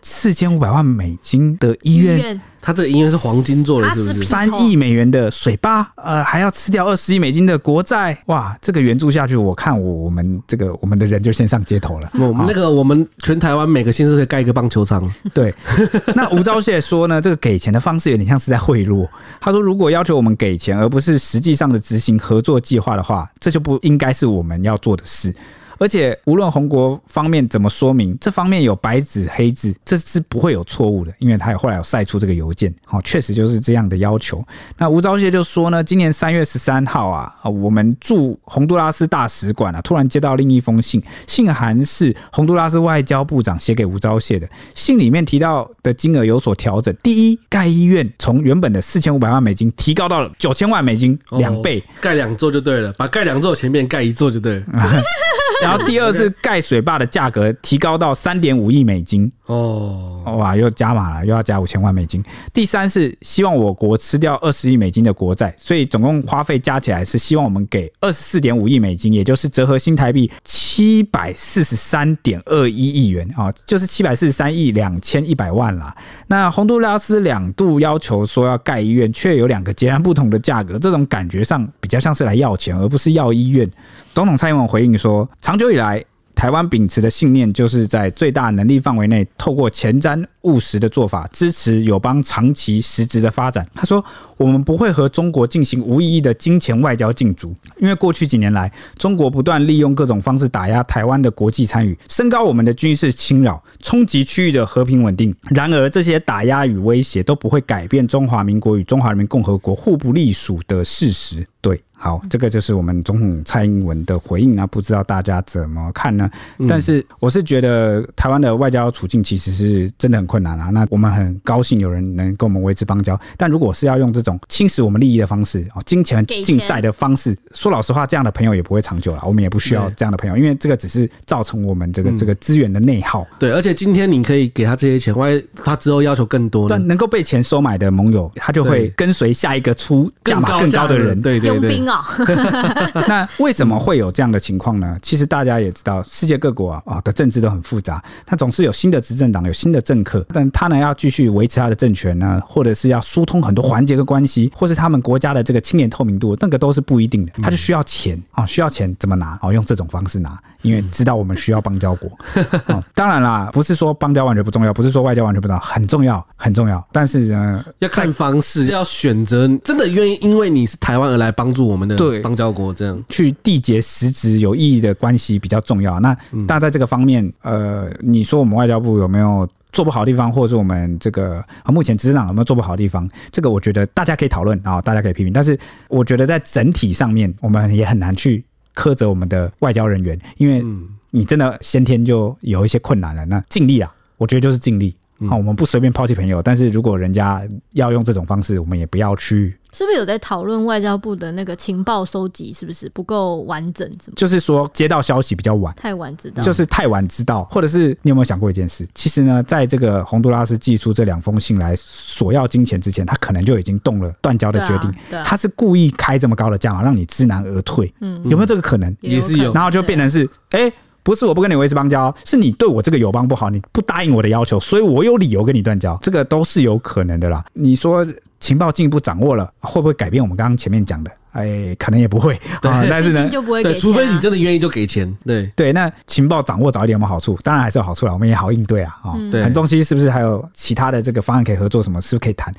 四千五百万美金的医院。他这个应该是黄金做的，是不是？三亿美元的水坝，呃，还要吃掉二十亿美金的国债，哇！这个援助下去，我看我我们这个我们的人就先上街头了。我们那个我们全台湾每个县市可以盖一个棒球场。对，那吴钊燮说呢，这个给钱的方式有点像是在贿赂。他说，如果要求我们给钱，而不是实际上的执行合作计划的话，这就不应该是我们要做的事。而且无论红国方面怎么说明，这方面有白纸黑字，这是不会有错误的，因为他有后来有晒出这个邮件，好，确实就是这样的要求。那吴钊燮就说呢，今年三月十三号啊，我们驻洪都拉斯大使馆啊，突然接到另一封信，信函是洪都拉斯外交部长写给吴钊燮的，信里面提到的金额有所调整。第一，盖医院从原本的四千五百万美金提高到了九千万美金，两倍，盖两座就对了，把盖两座前面盖一座就对了。然后第二是盖水坝的价格提高到三点五亿美金哦，哇，又加码了，又要加五千万美金。第三是希望我国吃掉二十亿美金的国债，所以总共花费加起来是希望我们给二十四点五亿美金，也就是折合新台币七百四十三点二一亿元啊，就是七百四十三亿两千一百万啦。那洪都拉斯两度要求说要盖医院，却有两个截然不同的价格，这种感觉上比较像是来要钱，而不是要医院。总统蔡英文回应说，长久以来，台湾秉持的信念就是在最大能力范围内，透过前瞻务实的做法，支持友邦长期实质的发展。他说：“我们不会和中国进行无意义的金钱外交竞逐，因为过去几年来，中国不断利用各种方式打压台湾的国际参与，升高我们的军事侵扰，冲击区域的和平稳定。然而，这些打压与威胁都不会改变中华民国与中华人民共和国互不隶属的事实。”对，好，这个就是我们总统蔡英文的回应。啊不知道大家怎么看呢？但是我是觉得台湾的外交处境其实是真的很困难啊。那我们很高兴有人能跟我们维持邦交，但如果是要用这种侵蚀我们利益的方式啊，金钱竞赛的方式，说老实话，这样的朋友也不会长久了。我们也不需要这样的朋友，因为这个只是造成我们这个这个资源的内耗。对，而且今天你可以给他这些钱，万一他之后要求更多，但能够被钱收买的盟友，他就会跟随下一个出价码更高的人。对对对。佣兵啊！那为什么会有这样的情况呢？其实大家也知道，世界各国啊啊的政治都很复杂，他总是有新的执政党，有新的政客，但他呢要继续维持他的政权呢，或者是要疏通很多环节跟关系，或是他们国家的这个青年透明度，那个都是不一定的。他就需要钱啊，需要钱怎么拿？哦，用这种方式拿，因为知道我们需要邦交国。当然啦，不是说邦交完全不重要，不是说外交完全不重要，很重要，很重要。但是呢，要看方式，要选择真的愿意，因为你是台湾而来帮助我们的邦交国，这样去缔结实质有意义的关系比较重要。那大家在这个方面，呃，你说我们外交部有没有做不好的地方，或者是我们这个目前执政党有没有做不好的地方？这个我觉得大家可以讨论啊，大家可以批评。但是我觉得在整体上面，我们也很难去苛责我们的外交人员，因为你真的先天就有一些困难了。那尽力啊，我觉得就是尽力。好，我们不随便抛弃朋友，但是如果人家要用这种方式，我们也不要去。是不是有在讨论外交部的那个情报收集是不是不够完整？就是说接到消息比较晚，太晚知道，就是太晚知道，或者是你有没有想过一件事？其实呢，在这个洪都拉斯寄出这两封信来索要金钱之前，他可能就已经动了断交的决定。对啊，他是故意开这么高的价码，让你知难而退。嗯，有没有这个可能？也是有。然后就变成是，哎、欸。不是我不跟你维持邦交，是你对我这个友邦不好，你不答应我的要求，所以我有理由跟你断交，这个都是有可能的啦。你说情报进一步掌握了，会不会改变我们刚刚前面讲的？哎，可能也不会啊。但是呢，就不会给啊，除非你真的愿意就给钱。对对，那情报掌握早一点有没有好处？当然还是有好处了，我们也好应对啊。啊，对，很多东西是不是还有其他的这个方案可以合作？什么是不是可以谈？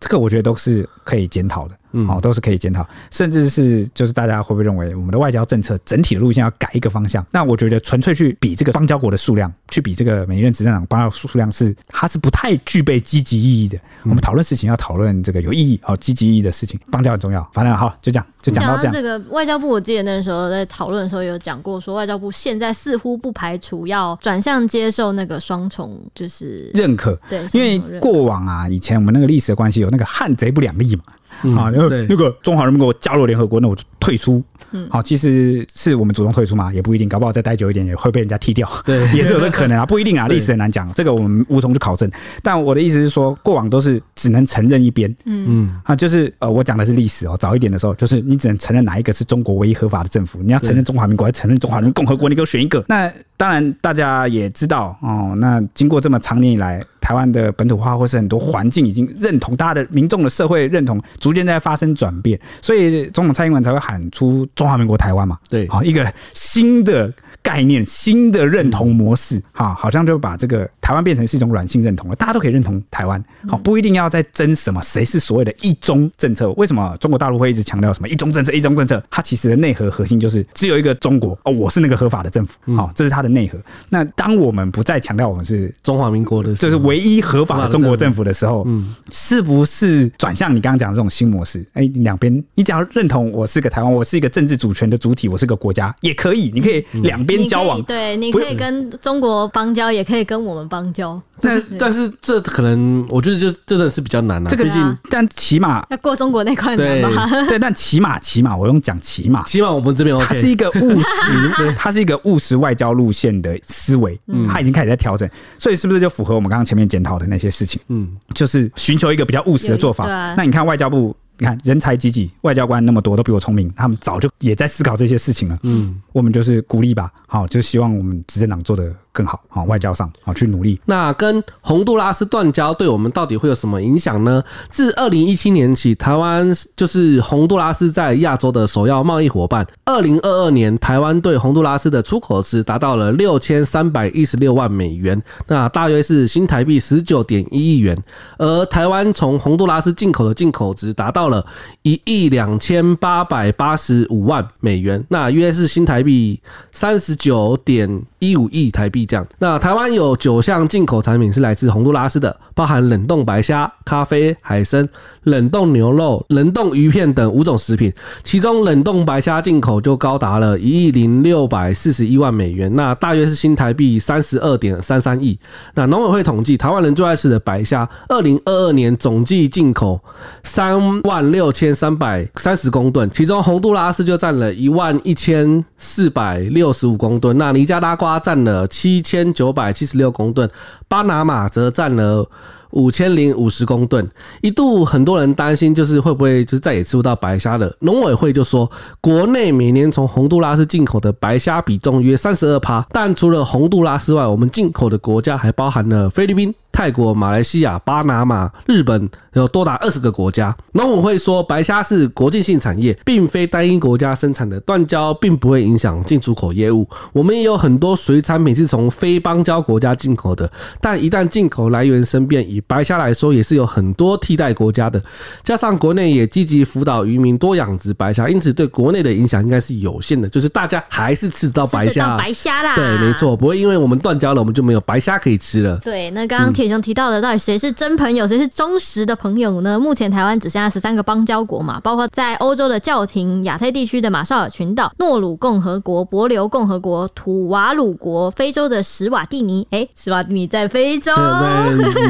这个我觉得都是可以检讨的。嗯，好，都是可以检讨，甚至是就是大家会不会认为我们的外交政策整体的路线要改一个方向？那我觉得纯粹去比这个邦交国的数量，去比这个每一任执政党邦交数量是，它是不太具备积极意义的。我们讨论事情要讨论这个有意义、好积极意义的事情，邦交很重要。反正好，就这样，就讲到这样。这个外交部，我记得那时候在讨论的时候有讲过，说外交部现在似乎不排除要转向接受那个双重就是认可。对，因为过往啊，以前我们那个历史的关系有那个汉贼不两立嘛。嗯、啊，然后那个中华人民共和国加入联合国，那我就退出。嗯，好，其实是我们主动退出嘛，也不一定，搞不好再待久一点也会被人家踢掉。对，也是有这可能啊，不一定啊，历史很难讲，这个我们无从去考证。但我的意思是说，过往都是只能承认一边。嗯嗯，啊，就是呃，我讲的是历史哦，早一点的时候，就是你只能承认哪一个是中国唯一合法的政府，你要承认中华民国，还承认中华人民共和国，你给我选一个。那当然，大家也知道哦，那经过这么长年以来。台湾的本土化或是很多环境已经认同，大家的民众的社会认同逐渐在发生转变，所以总统蔡英文才会喊出中华民国台湾嘛。对，好一个新的概念、新的认同模式，哈，好像就把这个台湾变成是一种软性认同了，大家都可以认同台湾，好，不一定要再争什么谁是所谓的一中政策。为什么中国大陆会一直强调什么一中政策？一中政策，它其实的内核核心就是只有一个中国哦，我是那个合法的政府，好，这是它的内核。那当我们不再强调我们是中华民国的，这是唯一合法的中国政府的时候，嗯，是不是转向你刚刚讲的这种新模式？哎，两边你只要认同我是个台湾，我是一个政治主权的主体，我是个国家也可以，你可以两边交往，对，你可以跟中国邦交，也可以跟我们邦交。但但是这可能我觉得就真的是比较难啊。这个毕竟，但起码 要过中国那块难吧？对，但起码起码我用讲起码，起码我们这边它是一个务实，它是一个务实外交路线的思维，它已经开始在调整，所以是不是就符合我们刚刚前面检讨的那些事情？嗯，就是寻求一个比较务实的做法。那你看外交部。你看人才济济，外交官那么多，都比我聪明，他们早就也在思考这些事情了。嗯，我们就是鼓励吧，好，就希望我们执政党做得更好，好，外交上好去努力。那跟洪都拉斯断交，对我们到底会有什么影响呢？自二零一七年起，台湾就是洪都拉斯在亚洲的首要贸易伙伴。二零二二年，台湾对洪都拉斯的出口值达到了六千三百一十六万美元，那大约是新台币十九点一亿元。而台湾从洪都拉斯进口的进口值达到了一亿两千八百八十五万美元，那约是新台币三十九点一五亿台币这样。那台湾有九项进口产品是来自洪都拉斯的，包含冷冻白虾、咖啡、海参、冷冻牛肉、冷冻鱼片等五种食品。其中冷冻白虾进口就高达了一亿零六百四十一万美元，那大约是新台币三十二点三三亿。那农委会统计，台湾人最爱吃的白虾，二零二二年总计进口三万。六千三百三十公吨，其中洪都拉斯就占了一万一千四百六十五公吨，那尼加拉瓜占了七千九百七十六公吨，巴拿马则占了五千零五十公吨。一度很多人担心，就是会不会就再也吃不到白虾了。农委会就说，国内每年从洪都拉斯进口的白虾比重约三十二趴，但除了洪都拉斯外，我们进口的国家还包含了菲律宾。泰国、马来西亚、巴拿马、日本有多达二十个国家。农委会说，白虾是国际性产业，并非单一国家生产的，断交并不会影响进出口业务。我们也有很多水产品是从非邦交国家进口的，但一旦进口来源生变，以白虾来说，也是有很多替代国家的。加上国内也积极辅导渔民多养殖白虾，因此对国内的影响应该是有限的。就是大家还是吃得到白虾，白虾啦。对，没错，不会因为我们断交了，我们就没有白虾可以吃了。对，那刚刚铁雄提到的，到底谁是真朋友，谁是忠实的朋友呢？目前台湾只剩下十三个邦交国嘛，包括在欧洲的教廷、亚太地区的马绍尔群岛、诺鲁共和国、帛琉共和国、土瓦鲁国、非洲的史瓦蒂尼。哎、欸，史瓦蒂尼在非洲，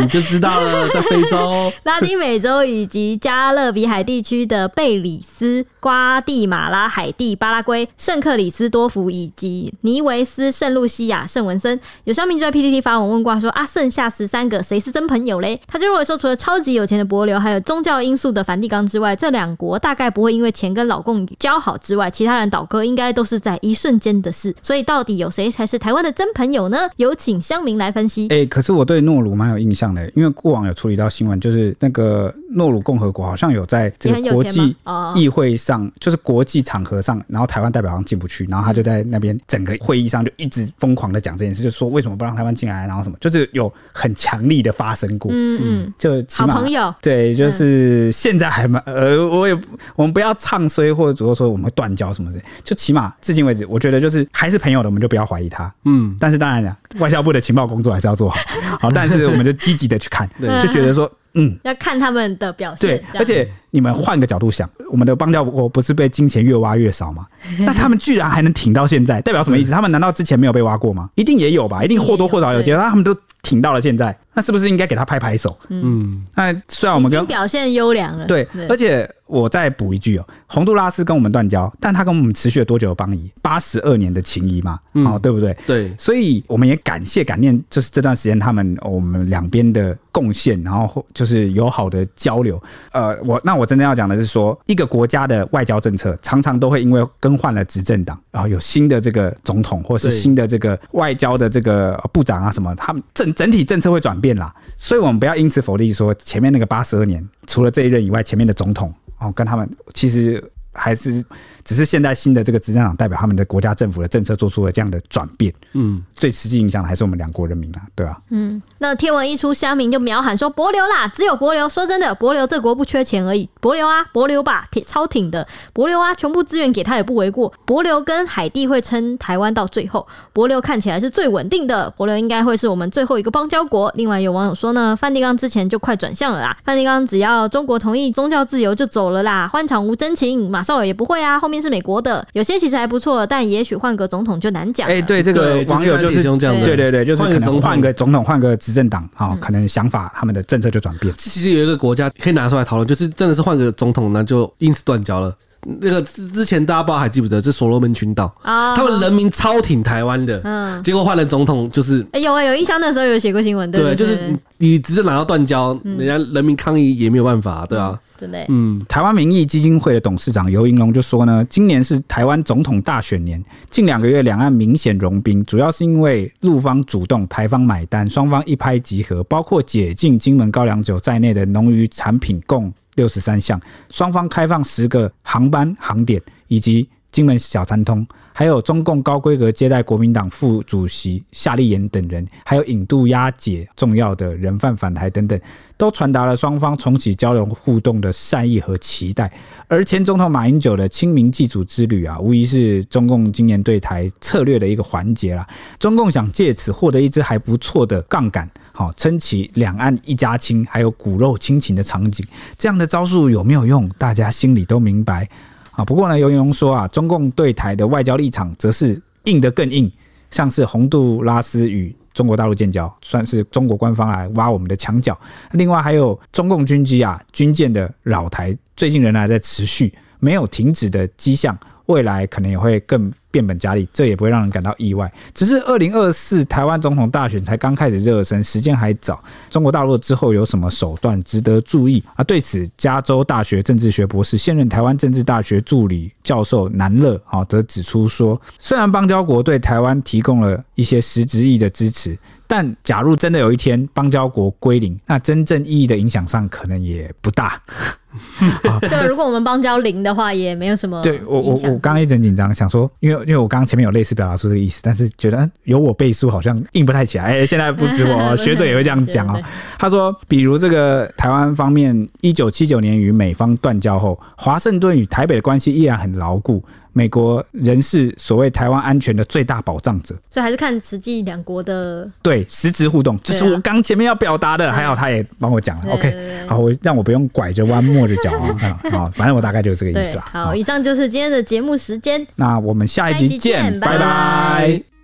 你就知道了，在非洲。拉丁美洲以及加勒比海地区的贝里斯、瓜地马拉、海地、巴拉圭、圣克里斯多福以及尼维斯、圣露西亚、圣文森。有乡民就在 PTT 发文问过说啊，剩下十三个谁是？真朋友嘞，他就认为说，除了超级有钱的伯琉，还有宗教因素的梵蒂冈之外，这两国大概不会因为钱跟老共交好之外，其他人倒戈应该都是在一瞬间的事。所以，到底有谁才是台湾的真朋友呢？有请乡民来分析。哎、欸，可是我对诺鲁蛮有印象的，因为过往有处理到新闻，就是那个诺鲁共和国好像有在这个国际议会上，就是国际场合上，然后台湾代表好像进不去，然后他就在那边整个会议上就一直疯狂的讲这件事，就说为什么不让台湾进来，然后什么，就是有很强力的发。生过，嗯嗯，就起码好朋友，对，就是现在还蛮呃，我也我们不要唱衰或者主动说我们会断交什么的，就起码至今为止，我觉得就是还是朋友的，我们就不要怀疑他，嗯。但是当然了，外交部的情报工作还是要做好，好，但是我们就积极的去看，就觉得说。嗯，要看他们的表现。对，而且你们换个角度想，我们的邦交国不是被金钱越挖越少吗？那他们居然还能挺到现在，代表什么意思？他们难道之前没有被挖过吗？一定也有吧，一定或多或少有。结果他们都挺到了现在，那是不是应该给他拍拍手？嗯，那虽然我们跟表现优良了，对，而且。我再补一句哦，洪都拉斯跟我们断交，但他跟我们持续了多久的邦谊？八十二年的情谊嘛，哦、嗯，对不对？对，所以我们也感谢感念，就是这段时间他们我们两边的贡献，然后就是友好的交流。呃，我那我真的要讲的是说，一个国家的外交政策常常都会因为更换了执政党，然后有新的这个总统，或是新的这个外交的这个部长啊什么，他们整整体政策会转变啦。所以我们不要因此否定说前面那个八十二年，除了这一任以外，前面的总统。哦，跟他们其实还是只是现在新的这个执政党代表他们的国家政府的政策做出了这样的转变。嗯，最实际影响的还是我们两国人民啊，对啊。嗯，那天文一出，乡民就秒喊说博流啦，只有博流。说真的，博流这国不缺钱而已，博流啊，博流吧，挺超挺的，博流啊，全部资源给他也不为过。博流跟海地会撑台湾到最后，博流看起来是最稳定的，博流应该会是我们最后一个邦交国。另外有网友说呢，梵蒂冈之前就快转向了啦，梵蒂冈只要中国同意宗教自由就走了啦，欢场无真情，马绍尔也不会啊，后面是美国的，有些其实还不错，但也许换个总统就难讲。哎，对这个网友就是这样，对对对，就是可能换个总统，换个执政党啊，可能想法他们的政策就转变。其实有一个国家可以拿出来讨论，就是真的是换个总统那，就因此断交了。那个之之前大家不知道还记不得，是所罗门群岛。啊，他们人民超挺台湾的，嗯，结果换了总统就是，哎有啊有印象那时候有写过新闻，对，就是你执政党要断交，人家人民抗议也没有办法，对啊，真的，嗯，台湾民意基金会的董事长尤银龙就说呢，今年是台湾总统大选年，近两个月两岸明显融冰，主要是因为陆方主动，台方买单，双方一拍即合，包括解禁金门高粱酒在内的农渔产品共。六十三项，双方开放十个航班航点，以及金门小三通，还有中共高规格接待国民党副主席夏立言等人，还有引渡押解重要的人犯返台等等，都传达了双方重启交流互动的善意和期待。而前总统马英九的清明祭祖之旅啊，无疑是中共今年对台策略的一个环节啦。中共想借此获得一支还不错的杠杆。好，撑起两岸一家亲，还有骨肉亲情的场景，这样的招数有没有用？大家心里都明白啊。不过呢，尤云龙说啊，中共对台的外交立场则是硬得更硬，像是洪都拉斯与中国大陆建交，算是中国官方来挖我们的墙角。另外还有中共军机啊、军舰的扰台，最近仍然在持续，没有停止的迹象。未来可能也会更变本加厉，这也不会让人感到意外。只是二零二四台湾总统大选才刚开始热身，时间还早。中国大陆之后有什么手段值得注意啊？对此，加州大学政治学博士、现任台湾政治大学助理教授南乐啊，则指出说，虽然邦交国对台湾提供了一些实质意义的支持。但假如真的有一天邦交国归零，那真正意义的影响上可能也不大。对，如果我们邦交零的话，也没有什么。对我，我我刚刚一直很紧张，想说，因为因为我刚刚前面有类似表达出这个意思，但是觉得有我背书好像硬不太起来。哎，现在不止我，学者也会这样讲哦。他说，比如这个台湾方面，一九七九年与美方断交后，华盛顿与台北的关系依然很牢固。美国人是所谓台湾安全的最大保障者，所以还是看实际两国的对实质互动，这、就是我刚前面要表达的。还好他也帮我讲了，OK，好，我让我不用拐着弯抹着脚啊，好，反正我大概就是这个意思啦。好，以上就是今天的节目时间，那我们下一集见，拜拜。